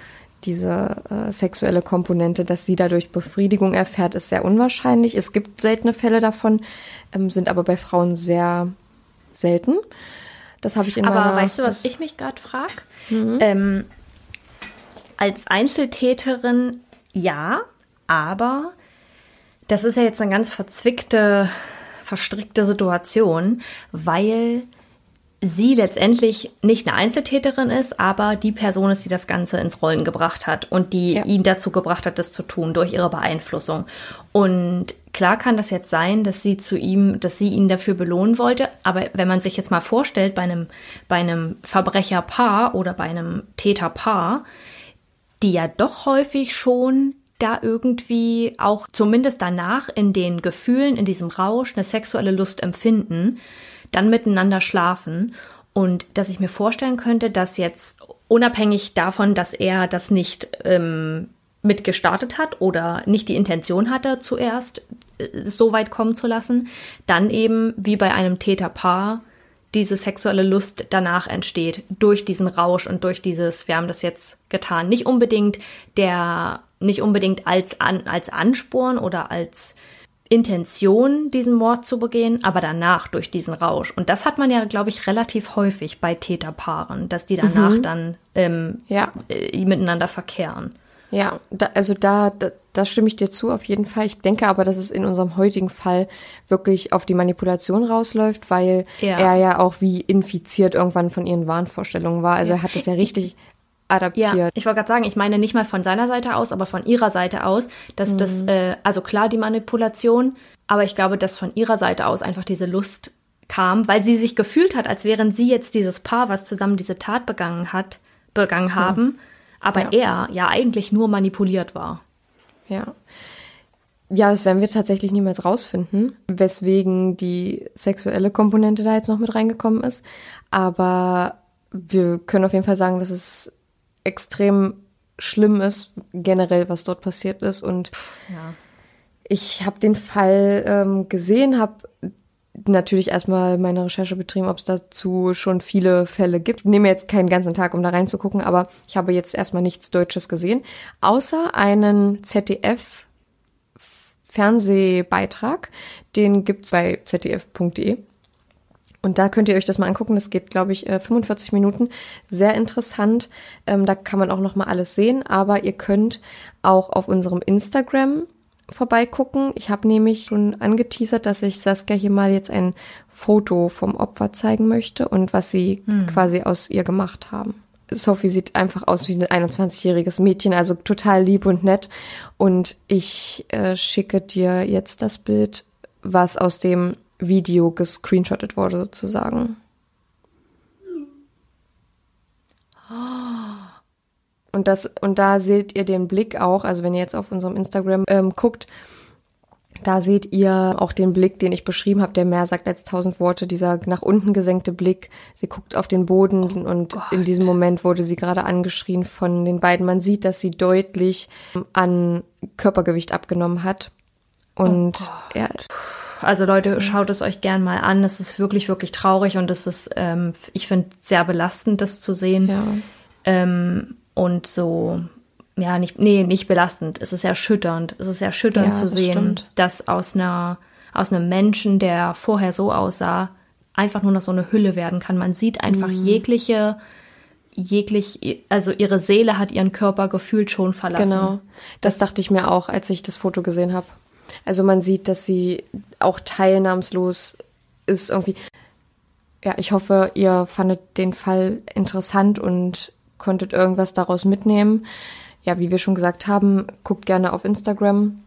diese äh, sexuelle Komponente, dass sie dadurch Befriedigung erfährt, ist sehr unwahrscheinlich. Es gibt seltene Fälle davon, ähm, sind aber bei Frauen sehr selten. Das habe ich in Aber meiner... weißt du, was ich mich gerade frage? Ähm, als Einzeltäterin ja, aber das ist ja jetzt eine ganz verzwickte, verstrickte Situation, weil sie letztendlich nicht eine Einzeltäterin ist, aber die Person ist, die das Ganze ins Rollen gebracht hat und die Ja. ihn dazu gebracht hat, das zu tun durch ihre Beeinflussung. Und klar kann das jetzt sein, dass sie zu ihm, dass sie ihn dafür belohnen wollte, aber wenn man sich jetzt mal vorstellt, bei einem, bei einem Verbrecherpaar oder bei einem Täterpaar, die ja doch häufig schon da irgendwie auch zumindest danach in den Gefühlen, in diesem Rausch eine sexuelle Lust empfinden, dann miteinander schlafen. Und dass ich mir vorstellen könnte, dass jetzt unabhängig davon, dass er das nicht ähm, mitgestartet hat oder nicht die Intention hatte, zuerst äh, so weit kommen zu lassen, dann eben wie bei einem Täterpaar diese sexuelle Lust danach entsteht durch diesen Rausch und durch dieses, wir haben das jetzt getan. Nicht unbedingt der, nicht unbedingt als, an, als Ansporn oder als Intention, diesen Mord zu begehen, aber danach durch diesen Rausch. Und das hat man ja, glaube ich, relativ häufig bei Täterpaaren, dass die danach dann ähm, Ja. äh, miteinander verkehren. Ja, da, also da, da, da stimme ich dir zu, auf jeden Fall. Ich denke aber, dass es in unserem heutigen Fall wirklich auf die Manipulation rausläuft, weil Ja. er ja auch wie infiziert irgendwann von ihren Wahnvorstellungen war. Also er hat das ja richtig adaptiert. Ja, ich wollte gerade sagen, ich meine nicht mal von seiner Seite aus, aber von ihrer Seite aus, dass das, äh, also klar die Manipulation, aber ich glaube, dass von ihrer Seite aus einfach diese Lust kam, weil sie sich gefühlt hat, als wären sie jetzt dieses Paar, was zusammen diese Tat begangen hat, begangen haben, aber er ja eigentlich nur manipuliert war. Ja. Ja, das werden wir tatsächlich niemals rausfinden, weswegen die sexuelle Komponente da jetzt noch mit reingekommen ist. Aber wir können auf jeden Fall sagen, dass es extrem schlimm ist, generell, was dort passiert ist. Und Ja. ich habe den Fall ähm, gesehen, habe natürlich erstmal meine Recherche betrieben, ob es dazu schon viele Fälle gibt. Ich nehme jetzt keinen ganzen Tag, um da reinzugucken, aber ich habe jetzt erstmal nichts Deutsches gesehen, außer einen ZDF Fernsehbeitrag, den gibt's bei zdf.de. Und da könnt ihr euch das mal angucken. Das geht, glaube ich, äh, 45 Minuten. Sehr interessant. Ähm, da kann man auch noch mal alles sehen. Aber ihr könnt auch auf unserem Instagram vorbeigucken. Ich habe nämlich schon angeteasert, dass ich Saskia hier mal jetzt ein Foto vom Opfer zeigen möchte und was sie quasi aus ihr gemacht haben. Sophie sieht einfach aus wie ein 21-jähriges Mädchen, also total lieb und nett. Und ich äh, schicke dir jetzt das Bild, was aus dem Video gescreenshottet wurde, sozusagen. Und das, und da seht ihr den Blick auch, also wenn ihr jetzt auf unserem Instagram ähm, guckt, da seht ihr auch den Blick, den ich beschrieben habe, der mehr sagt als tausend Worte, dieser nach unten gesenkte Blick. Sie guckt auf den Boden und in diesem Moment wurde sie gerade angeschrien von den beiden. Man sieht, dass sie deutlich an Körpergewicht abgenommen hat. Und ja, Also Leute, schaut es euch gern mal an. Es ist wirklich, wirklich traurig und es ist, ähm, ich finde, sehr belastend, das zu sehen. ja, Ähm, und so, ja, nicht, nee, nicht belastend. Es ist erschütternd. Es ist erschütternd Ja, zu das sehen, stimmt. dass aus einer, aus einem Menschen, der vorher so aussah, einfach nur noch so eine Hülle werden kann. Man sieht einfach Mhm. jegliche, jeglich, also ihre Seele hat ihren Körper gefühlt schon verlassen. Genau. Das dachte ich mir auch, als ich das Foto gesehen habe. Also man sieht, dass sie auch teilnahmslos ist irgendwie. Ja, ich hoffe, ihr fandet den Fall interessant und konntet irgendwas daraus mitnehmen. Ja, wie wir schon gesagt haben, guckt gerne auf Instagram.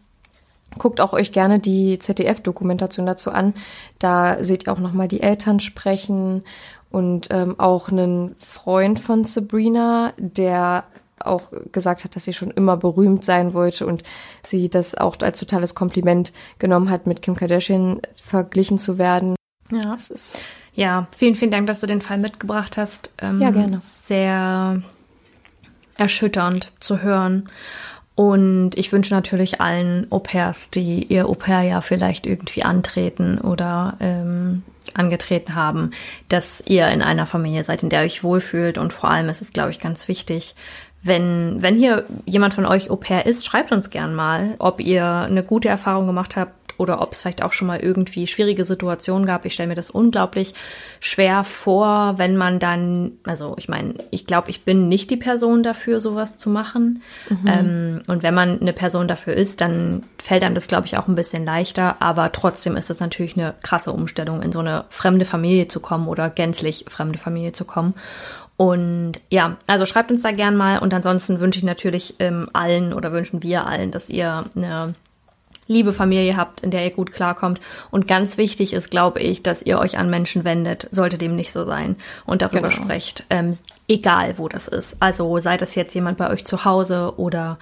Guckt auch euch gerne die ZDF-Dokumentation dazu an. Da seht ihr auch nochmal die Eltern sprechen und ähm, auch einen Freund von Sabrina, der auch gesagt hat, dass sie schon immer berühmt sein wollte und sie das auch als totales Kompliment genommen hat, mit Kim Kardashian verglichen zu werden. Ja. Das ist Ja, vielen, vielen Dank, dass du den Fall mitgebracht hast. Ähm, Ja, gerne. Sehr erschütternd zu hören. Und ich wünsche natürlich allen Au-pairs, die ihr Au-pair-Jahr vielleicht irgendwie antreten oder ähm, angetreten haben, dass ihr in einer Familie seid, in der ihr euch wohlfühlt. Und vor allem ist es, glaube ich, ganz wichtig, wenn, wenn hier jemand von euch Au-pair ist, schreibt uns gern mal, ob ihr eine gute Erfahrung gemacht habt oder ob es vielleicht auch schon mal irgendwie schwierige Situationen gab. Ich stelle mir das unglaublich schwer vor, wenn man dann, also ich meine, ich glaube, ich bin nicht die Person dafür, sowas zu machen. Ähm, und wenn man eine Person dafür ist, dann fällt einem das, glaube ich, auch ein bisschen leichter. Aber trotzdem ist es natürlich eine krasse Umstellung, in so eine fremde Familie zu kommen oder gänzlich fremde Familie zu kommen. Und ja, also schreibt uns da gern mal. Und ansonsten wünsche ich natürlich ähm, allen oder wünschen wir allen, dass ihr eine liebe Familie habt, in der ihr gut klarkommt. Und ganz wichtig ist, glaube ich, dass ihr euch an Menschen wendet, sollte dem nicht so sein, und darüber Genau. sprecht, ähm, egal wo das ist. Also sei das jetzt jemand bei euch zu Hause oder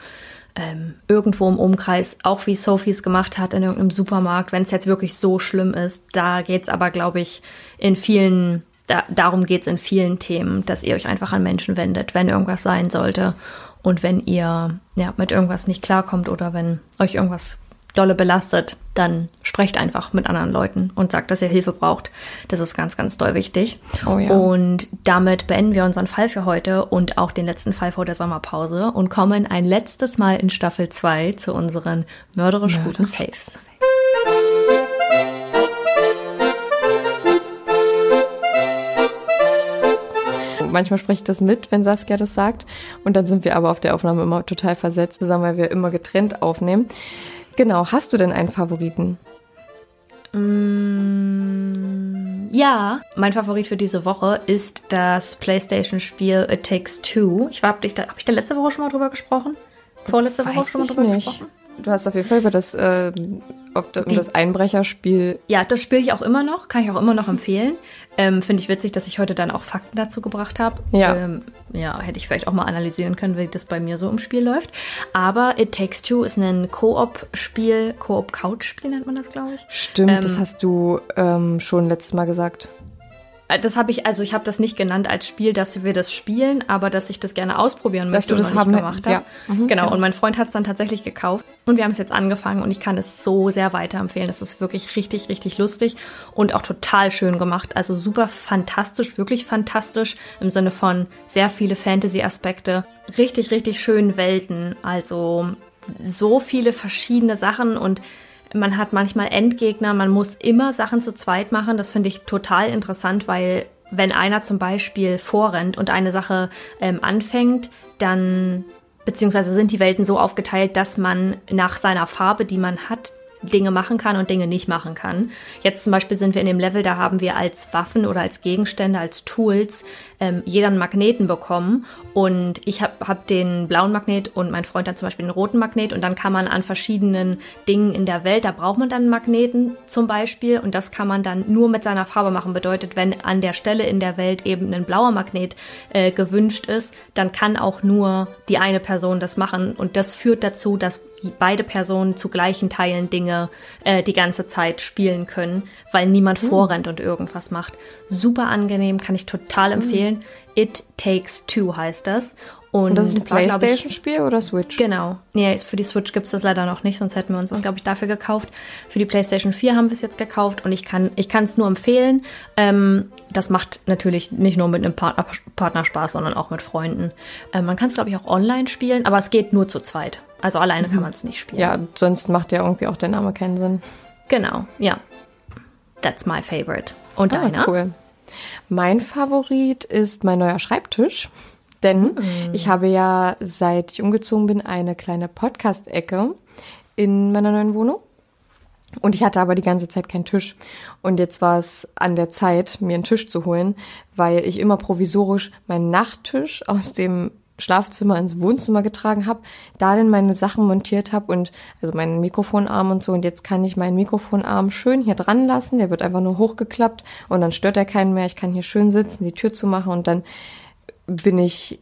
ähm, irgendwo im Umkreis, auch wie Sophie es gemacht hat in irgendeinem Supermarkt, wenn es jetzt wirklich so schlimm ist. Da geht's aber, glaube ich, in vielen, da, darum geht's in vielen Themen, dass ihr euch einfach an Menschen wendet, wenn irgendwas sein sollte. Und wenn ihr ja, mit irgendwas nicht klarkommt oder wenn euch irgendwas dolle belastet, dann sprecht einfach mit anderen Leuten und sagt, dass ihr Hilfe braucht. Das ist ganz, ganz doll wichtig. Oh ja. Und damit beenden wir unseren Fall für heute und auch den letzten Fall vor der Sommerpause und kommen ein letztes Mal in Staffel 2 zu unseren mörderisch guten Faves. Manchmal spreche ich das mit, wenn Saskia das sagt. Und dann sind wir aber auf der Aufnahme immer total versetzt zusammen, weil wir immer getrennt aufnehmen. Genau, hast du denn einen Favoriten? Ja, mein Favorit für diese Woche ist das PlayStation-Spiel It Takes Two. Ich war, hab ich, da, hab ich da letzte Woche schon mal drüber gesprochen? Vorletzte Woche Weiß schon mal drüber nicht. gesprochen? Du hast auf jeden Fall über das, ähm, ob da- um Die- das Einbrecherspiel. Ja, das spiele ich auch immer noch, kann ich auch immer noch empfehlen. Ähm, Finde ich witzig, dass ich heute dann auch Fakten dazu gebracht habe. Ja. Ähm, ja, hätte ich vielleicht auch mal analysieren können, wie das bei mir so im Spiel läuft. Aber It Takes Two ist ein Koop-Spiel, Koop-Couch-Spiel nennt man das, glaube ich. Stimmt, Ähm, das hast du ähm, schon letztes Mal gesagt. Äh, Das habe ich, also ich habe das nicht genannt als Spiel, dass wir das spielen, aber dass ich das gerne ausprobieren Dass möchte du das und noch haben- nicht gemacht habe. ja. Mhm, genau, genau. und mein Freund hat es dann tatsächlich gekauft und wir haben es jetzt angefangen und ich kann es so sehr weiterempfehlen. Das ist wirklich richtig, richtig lustig und auch total schön gemacht. Also super fantastisch, wirklich fantastisch im Sinne von sehr viele Fantasy-Aspekte. Richtig, richtig schönen Welten. Also so viele verschiedene Sachen und man hat manchmal Endgegner, man muss immer Sachen zu zweit machen. Das finde ich total interessant, weil wenn einer zum Beispiel vorrennt und eine Sache ähm, anfängt, dann beziehungsweise sind die Welten so aufgeteilt, dass man nach seiner Farbe, die man hat, Dinge machen kann und Dinge nicht machen kann. Jetzt zum Beispiel sind wir in dem Level, da haben wir als Waffen oder als Gegenstände, als Tools ähm, jeder einen Magneten bekommen und ich habe hab den blauen Magnet und mein Freund dann zum Beispiel den roten Magnet und dann kann man an verschiedenen Dingen in der Welt, da braucht man dann einen Magneten zum Beispiel und das kann man dann nur mit seiner Farbe machen. Bedeutet, wenn an der Stelle in der Welt eben ein blauer Magnet äh, gewünscht ist, dann kann auch nur die eine Person das machen und das führt dazu, dass beide Personen zu gleichen Teilen Dinge äh, die ganze Zeit spielen können, weil niemand vorrennt und irgendwas macht. Super angenehm, kann ich total empfehlen. It Takes Two heißt das. Und, Und das ist ein Playstation-Spiel oder Switch? Genau. Nee, für die Switch gibt's das leider noch nicht, sonst hätten wir uns das, glaube ich, dafür gekauft. Für die PlayStation 4 haben wir es jetzt gekauft und ich kann es nur empfehlen. Ähm, das macht natürlich nicht nur mit einem Partner, Partner Spaß, sondern auch mit Freunden. Ähm, man kann es, glaube ich, auch online spielen, aber es geht nur zu zweit. Also alleine kann man es nicht spielen. Ja, sonst macht ja irgendwie auch der Name keinen Sinn. Genau, ja. that's my favorite. Und Ah, deiner? cool. Mein Favorit ist mein neuer Schreibtisch. Denn ich habe ja, seit ich umgezogen bin, eine kleine Podcast-Ecke in meiner neuen Wohnung. Und ich hatte aber die ganze Zeit keinen Tisch. Und jetzt war es an der Zeit, mir einen Tisch zu holen, weil ich immer provisorisch meinen Nachttisch aus dem Schlafzimmer ins Wohnzimmer getragen habe, da dann meine Sachen montiert habe und also meinen Mikrofonarm und so. Und jetzt kann ich meinen Mikrofonarm schön hier dran lassen. Der wird einfach nur hochgeklappt und dann stört er keinen mehr. Ich kann hier schön sitzen, die Tür zu machen und dann bin ich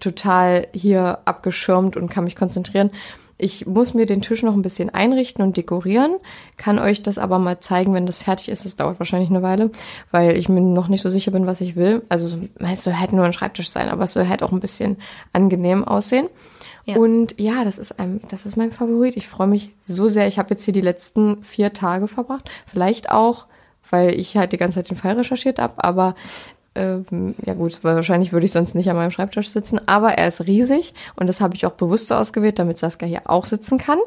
total hier abgeschirmt und kann mich konzentrieren. Ich muss mir den Tisch noch ein bisschen einrichten und dekorieren, kann euch das aber mal zeigen, wenn das fertig ist. Es dauert wahrscheinlich eine Weile, weil ich mir noch nicht so sicher bin, was ich will. Also so- es soll halt nur ein Schreibtisch sein, aber es soll halt auch ein bisschen angenehm aussehen. Ja. Und ja, das ist ein, das ist mein Favorit. Ich freue mich so sehr. Ich habe jetzt hier die letzten vier Tage verbracht. Vielleicht auch, weil ich halt die ganze Zeit den Fall recherchiert habe, aber ähm, ja gut, weil wahrscheinlich würde ich sonst nicht an meinem Schreibtisch sitzen, aber er ist riesig und das habe ich auch bewusst so ausgewählt, damit Saskia hier auch sitzen kann,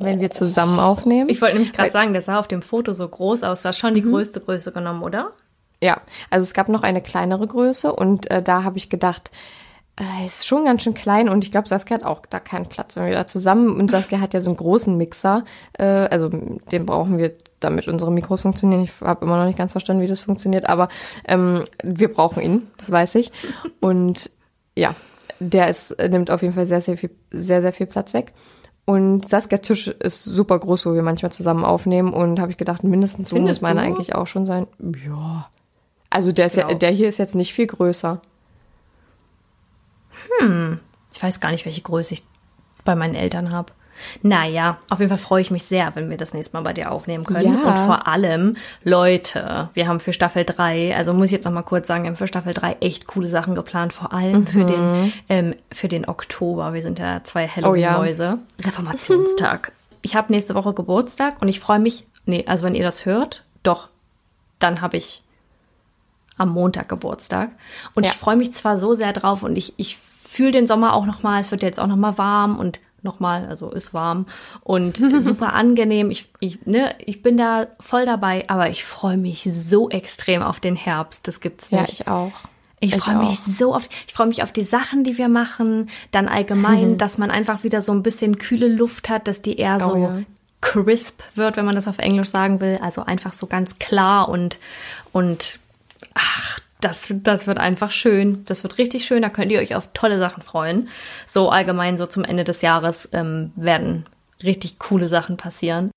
wenn wir zusammen aufnehmen. Ich wollte nämlich gerade sagen, der sah auf dem Foto so groß aus. Du hast schon die größte Größe genommen, oder? Ja, also es gab noch eine kleinere Größe und äh, da habe ich gedacht, äh, ist schon ganz schön klein und ich glaube, Saskia hat auch da keinen Platz, wenn wir da zusammen und Saskia hat ja so einen großen Mixer, äh, also den brauchen wir, damit unsere Mikros funktionieren. Ich habe immer noch nicht ganz verstanden, wie das funktioniert, aber ähm, wir brauchen ihn, das weiß ich. Und ja, der ist nimmt auf jeden Fall sehr sehr viel sehr sehr viel Platz weg. Und Saskias Tisch ist super groß, wo wir manchmal zusammen aufnehmen und habe ich gedacht, mindestens so Findest muss meiner eigentlich auch schon sein. Ja. Also der, ist ja, Ja. der hier ist jetzt nicht viel größer. Ich weiß gar nicht, welche Größe ich bei meinen Eltern habe. Naja, auf jeden Fall freue ich mich sehr, wenn wir das nächste Mal bei dir aufnehmen können. Ja. Und vor allem, Leute, wir haben für Staffel 3, also muss ich jetzt noch mal kurz sagen, wir haben für Staffel 3 echt coole Sachen geplant, vor allem für, den, ähm, für den Oktober. Wir sind ja zwei Mhm. Oh ja. Halloween-Mäuse. Reformationstag. Ich habe nächste Woche Geburtstag und ich freue mich, nee, also wenn ihr das hört, doch, dann habe ich am Montag Geburtstag. Und Ja. ich freue mich zwar so sehr drauf und ich, ich fühle den Sommer auch noch mal. Es wird jetzt auch noch mal warm und noch mal, also ist warm und *laughs* super angenehm. Ich, ich, ne, ich bin da voll dabei, aber ich freue mich so extrem auf den Herbst. Das gibt's nicht. Ja, ich auch. Ich freue mich so oft. Ich freue mich auf die Sachen, die wir machen. Dann allgemein, dass man einfach wieder so ein bisschen kühle Luft hat, dass die eher so Oh ja. crisp wird, wenn man das auf Englisch sagen will. Also einfach so ganz klar und, und ach, das, das wird einfach schön. Das wird richtig schön. Da könnt ihr euch auf tolle Sachen freuen. So allgemein, so zum Ende des Jahres ähm, werden richtig coole Sachen passieren.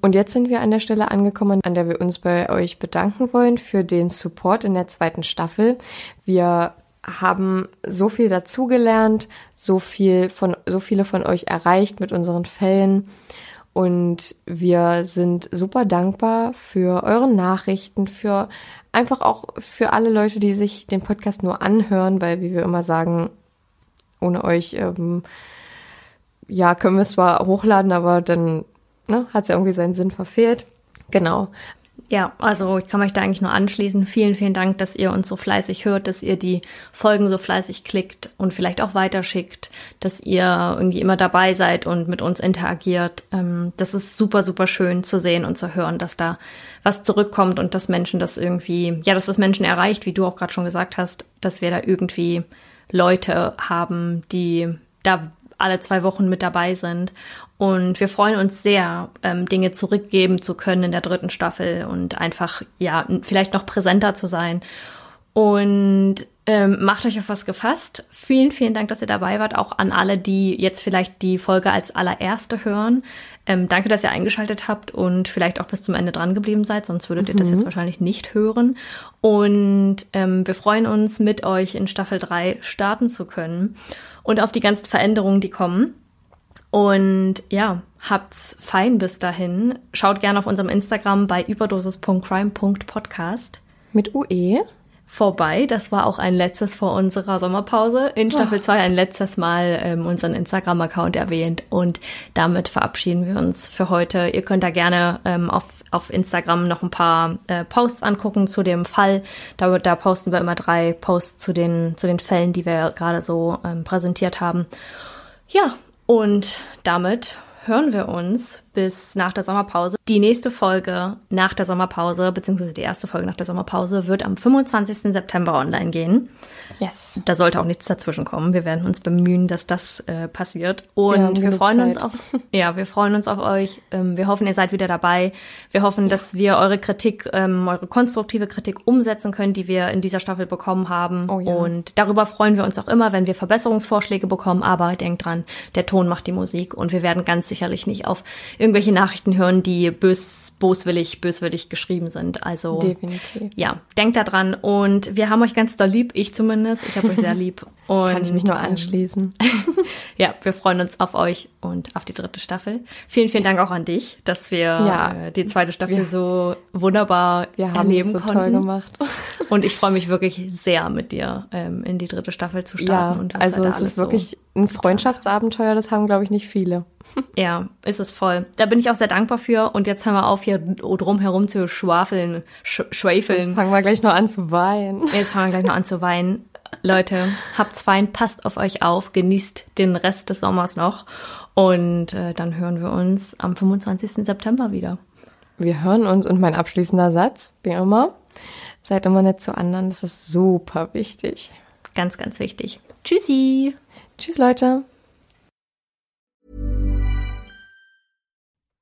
Und jetzt sind wir an der Stelle angekommen, an der wir uns bei euch bedanken wollen für den Support in der zweiten Staffel. Wir haben so viel dazugelernt, so viel von, so viele von euch erreicht mit unseren Fällen. Und wir sind super dankbar für eure Nachrichten, für einfach auch für alle Leute, die sich den Podcast nur anhören, weil, wie wir immer sagen, ohne euch, ähm, ja, können wir es zwar hochladen, aber dann ne, hat es ja irgendwie seinen Sinn verfehlt. Genau. Ja, also ich kann euch da eigentlich nur anschließen. Vielen, vielen Dank, dass ihr uns so fleißig hört, dass ihr die Folgen so fleißig klickt und vielleicht auch weiterschickt, dass ihr irgendwie immer dabei seid und mit uns interagiert. Ähm, das ist super, super schön zu sehen und zu hören, dass da was zurückkommt und dass Menschen das irgendwie, ja, dass das Menschen erreicht, wie du auch gerade schon gesagt hast, dass wir da irgendwie Leute haben, die da alle zwei Wochen mit dabei sind. Und wir freuen uns sehr, ähm, Dinge zurückgeben zu können in der dritten Staffel und einfach, ja, vielleicht noch präsenter zu sein. Und ähm, macht euch auf was gefasst. Vielen, vielen Dank, dass ihr dabei wart. Auch an alle, die jetzt vielleicht die Folge als allererste hören. Ähm, danke, dass ihr eingeschaltet habt und vielleicht auch bis zum Ende dran geblieben seid, sonst würdet ihr das jetzt wahrscheinlich nicht hören. Und ähm, wir freuen uns, mit euch in Staffel 3 starten zu können und auf die ganzen Veränderungen, die kommen. Und ja, habt's fein bis dahin. Schaut gerne auf unserem Instagram bei überdosis.crime.podcast Mit UE. Vorbei. Das war auch ein letztes vor unserer Sommerpause. In Staffel 2 ein letztes Mal ähm, unseren Instagram-Account erwähnt. Und damit verabschieden wir uns für heute. Ihr könnt da gerne ähm, auf, auf Instagram noch ein paar äh, Posts angucken zu dem Fall. Da, da posten wir immer drei Posts zu den, zu den Fällen, die wir gerade so ähm, präsentiert haben. Ja, und damit hören wir uns bis nach der Sommerpause. Die nächste Folge nach der Sommerpause, beziehungsweise die erste Folge nach der Sommerpause, wird am 25. September online gehen. Yes. Da sollte auch nichts dazwischen kommen. Wir werden uns bemühen, dass das äh, passiert. Und wir, wir freuen Zeit. uns auf, *laughs* ja, wir freuen uns auf euch. Ähm, wir hoffen, ihr seid wieder dabei. Wir hoffen, ja. dass wir eure Kritik, ähm, eure konstruktive Kritik umsetzen können, die wir in dieser Staffel bekommen haben. Oh, ja. Und darüber freuen wir uns auch immer, wenn wir Verbesserungsvorschläge bekommen. Aber denkt dran, der Ton macht die Musik und wir werden ganz sicherlich nicht auf irgendwelche Nachrichten hören, die bös, boswillig, böswillig geschrieben sind. Also definitiv. Ja, denkt da dran und wir haben euch ganz doll lieb, ich zumindest. Ich habe euch sehr *laughs* lieb. Und, Kann ich mich nur anschließen. *laughs* ja, wir freuen uns auf euch und auf die dritte Staffel. Vielen, vielen Dank auch an dich, dass wir ja, äh, die zweite Staffel wir, so wunderbar wir haben erleben so konnten. toll gemacht. *laughs* und ich freue mich wirklich sehr mit dir ähm, in die dritte Staffel zu starten. Ja, also es ist wirklich so ein Freundschaftsabenteuer, das haben, glaube ich, nicht viele. Ja, ist es voll. Da bin ich auch sehr dankbar für. Und jetzt hören wir auf, hier drum herum zu schwafeln, sch schwafeln. Jetzt fangen wir gleich noch an zu weinen. Jetzt fangen wir gleich noch an zu weinen. Leute, habt's fein, passt auf euch auf, genießt den Rest des Sommers noch. Und äh, dann hören wir uns am 25. September wieder. Wir hören uns und mein abschließender Satz, wie immer, seid immer nett zu anderen, das ist super wichtig. Ganz, ganz wichtig. Tschüssi. Tschüss, Leute.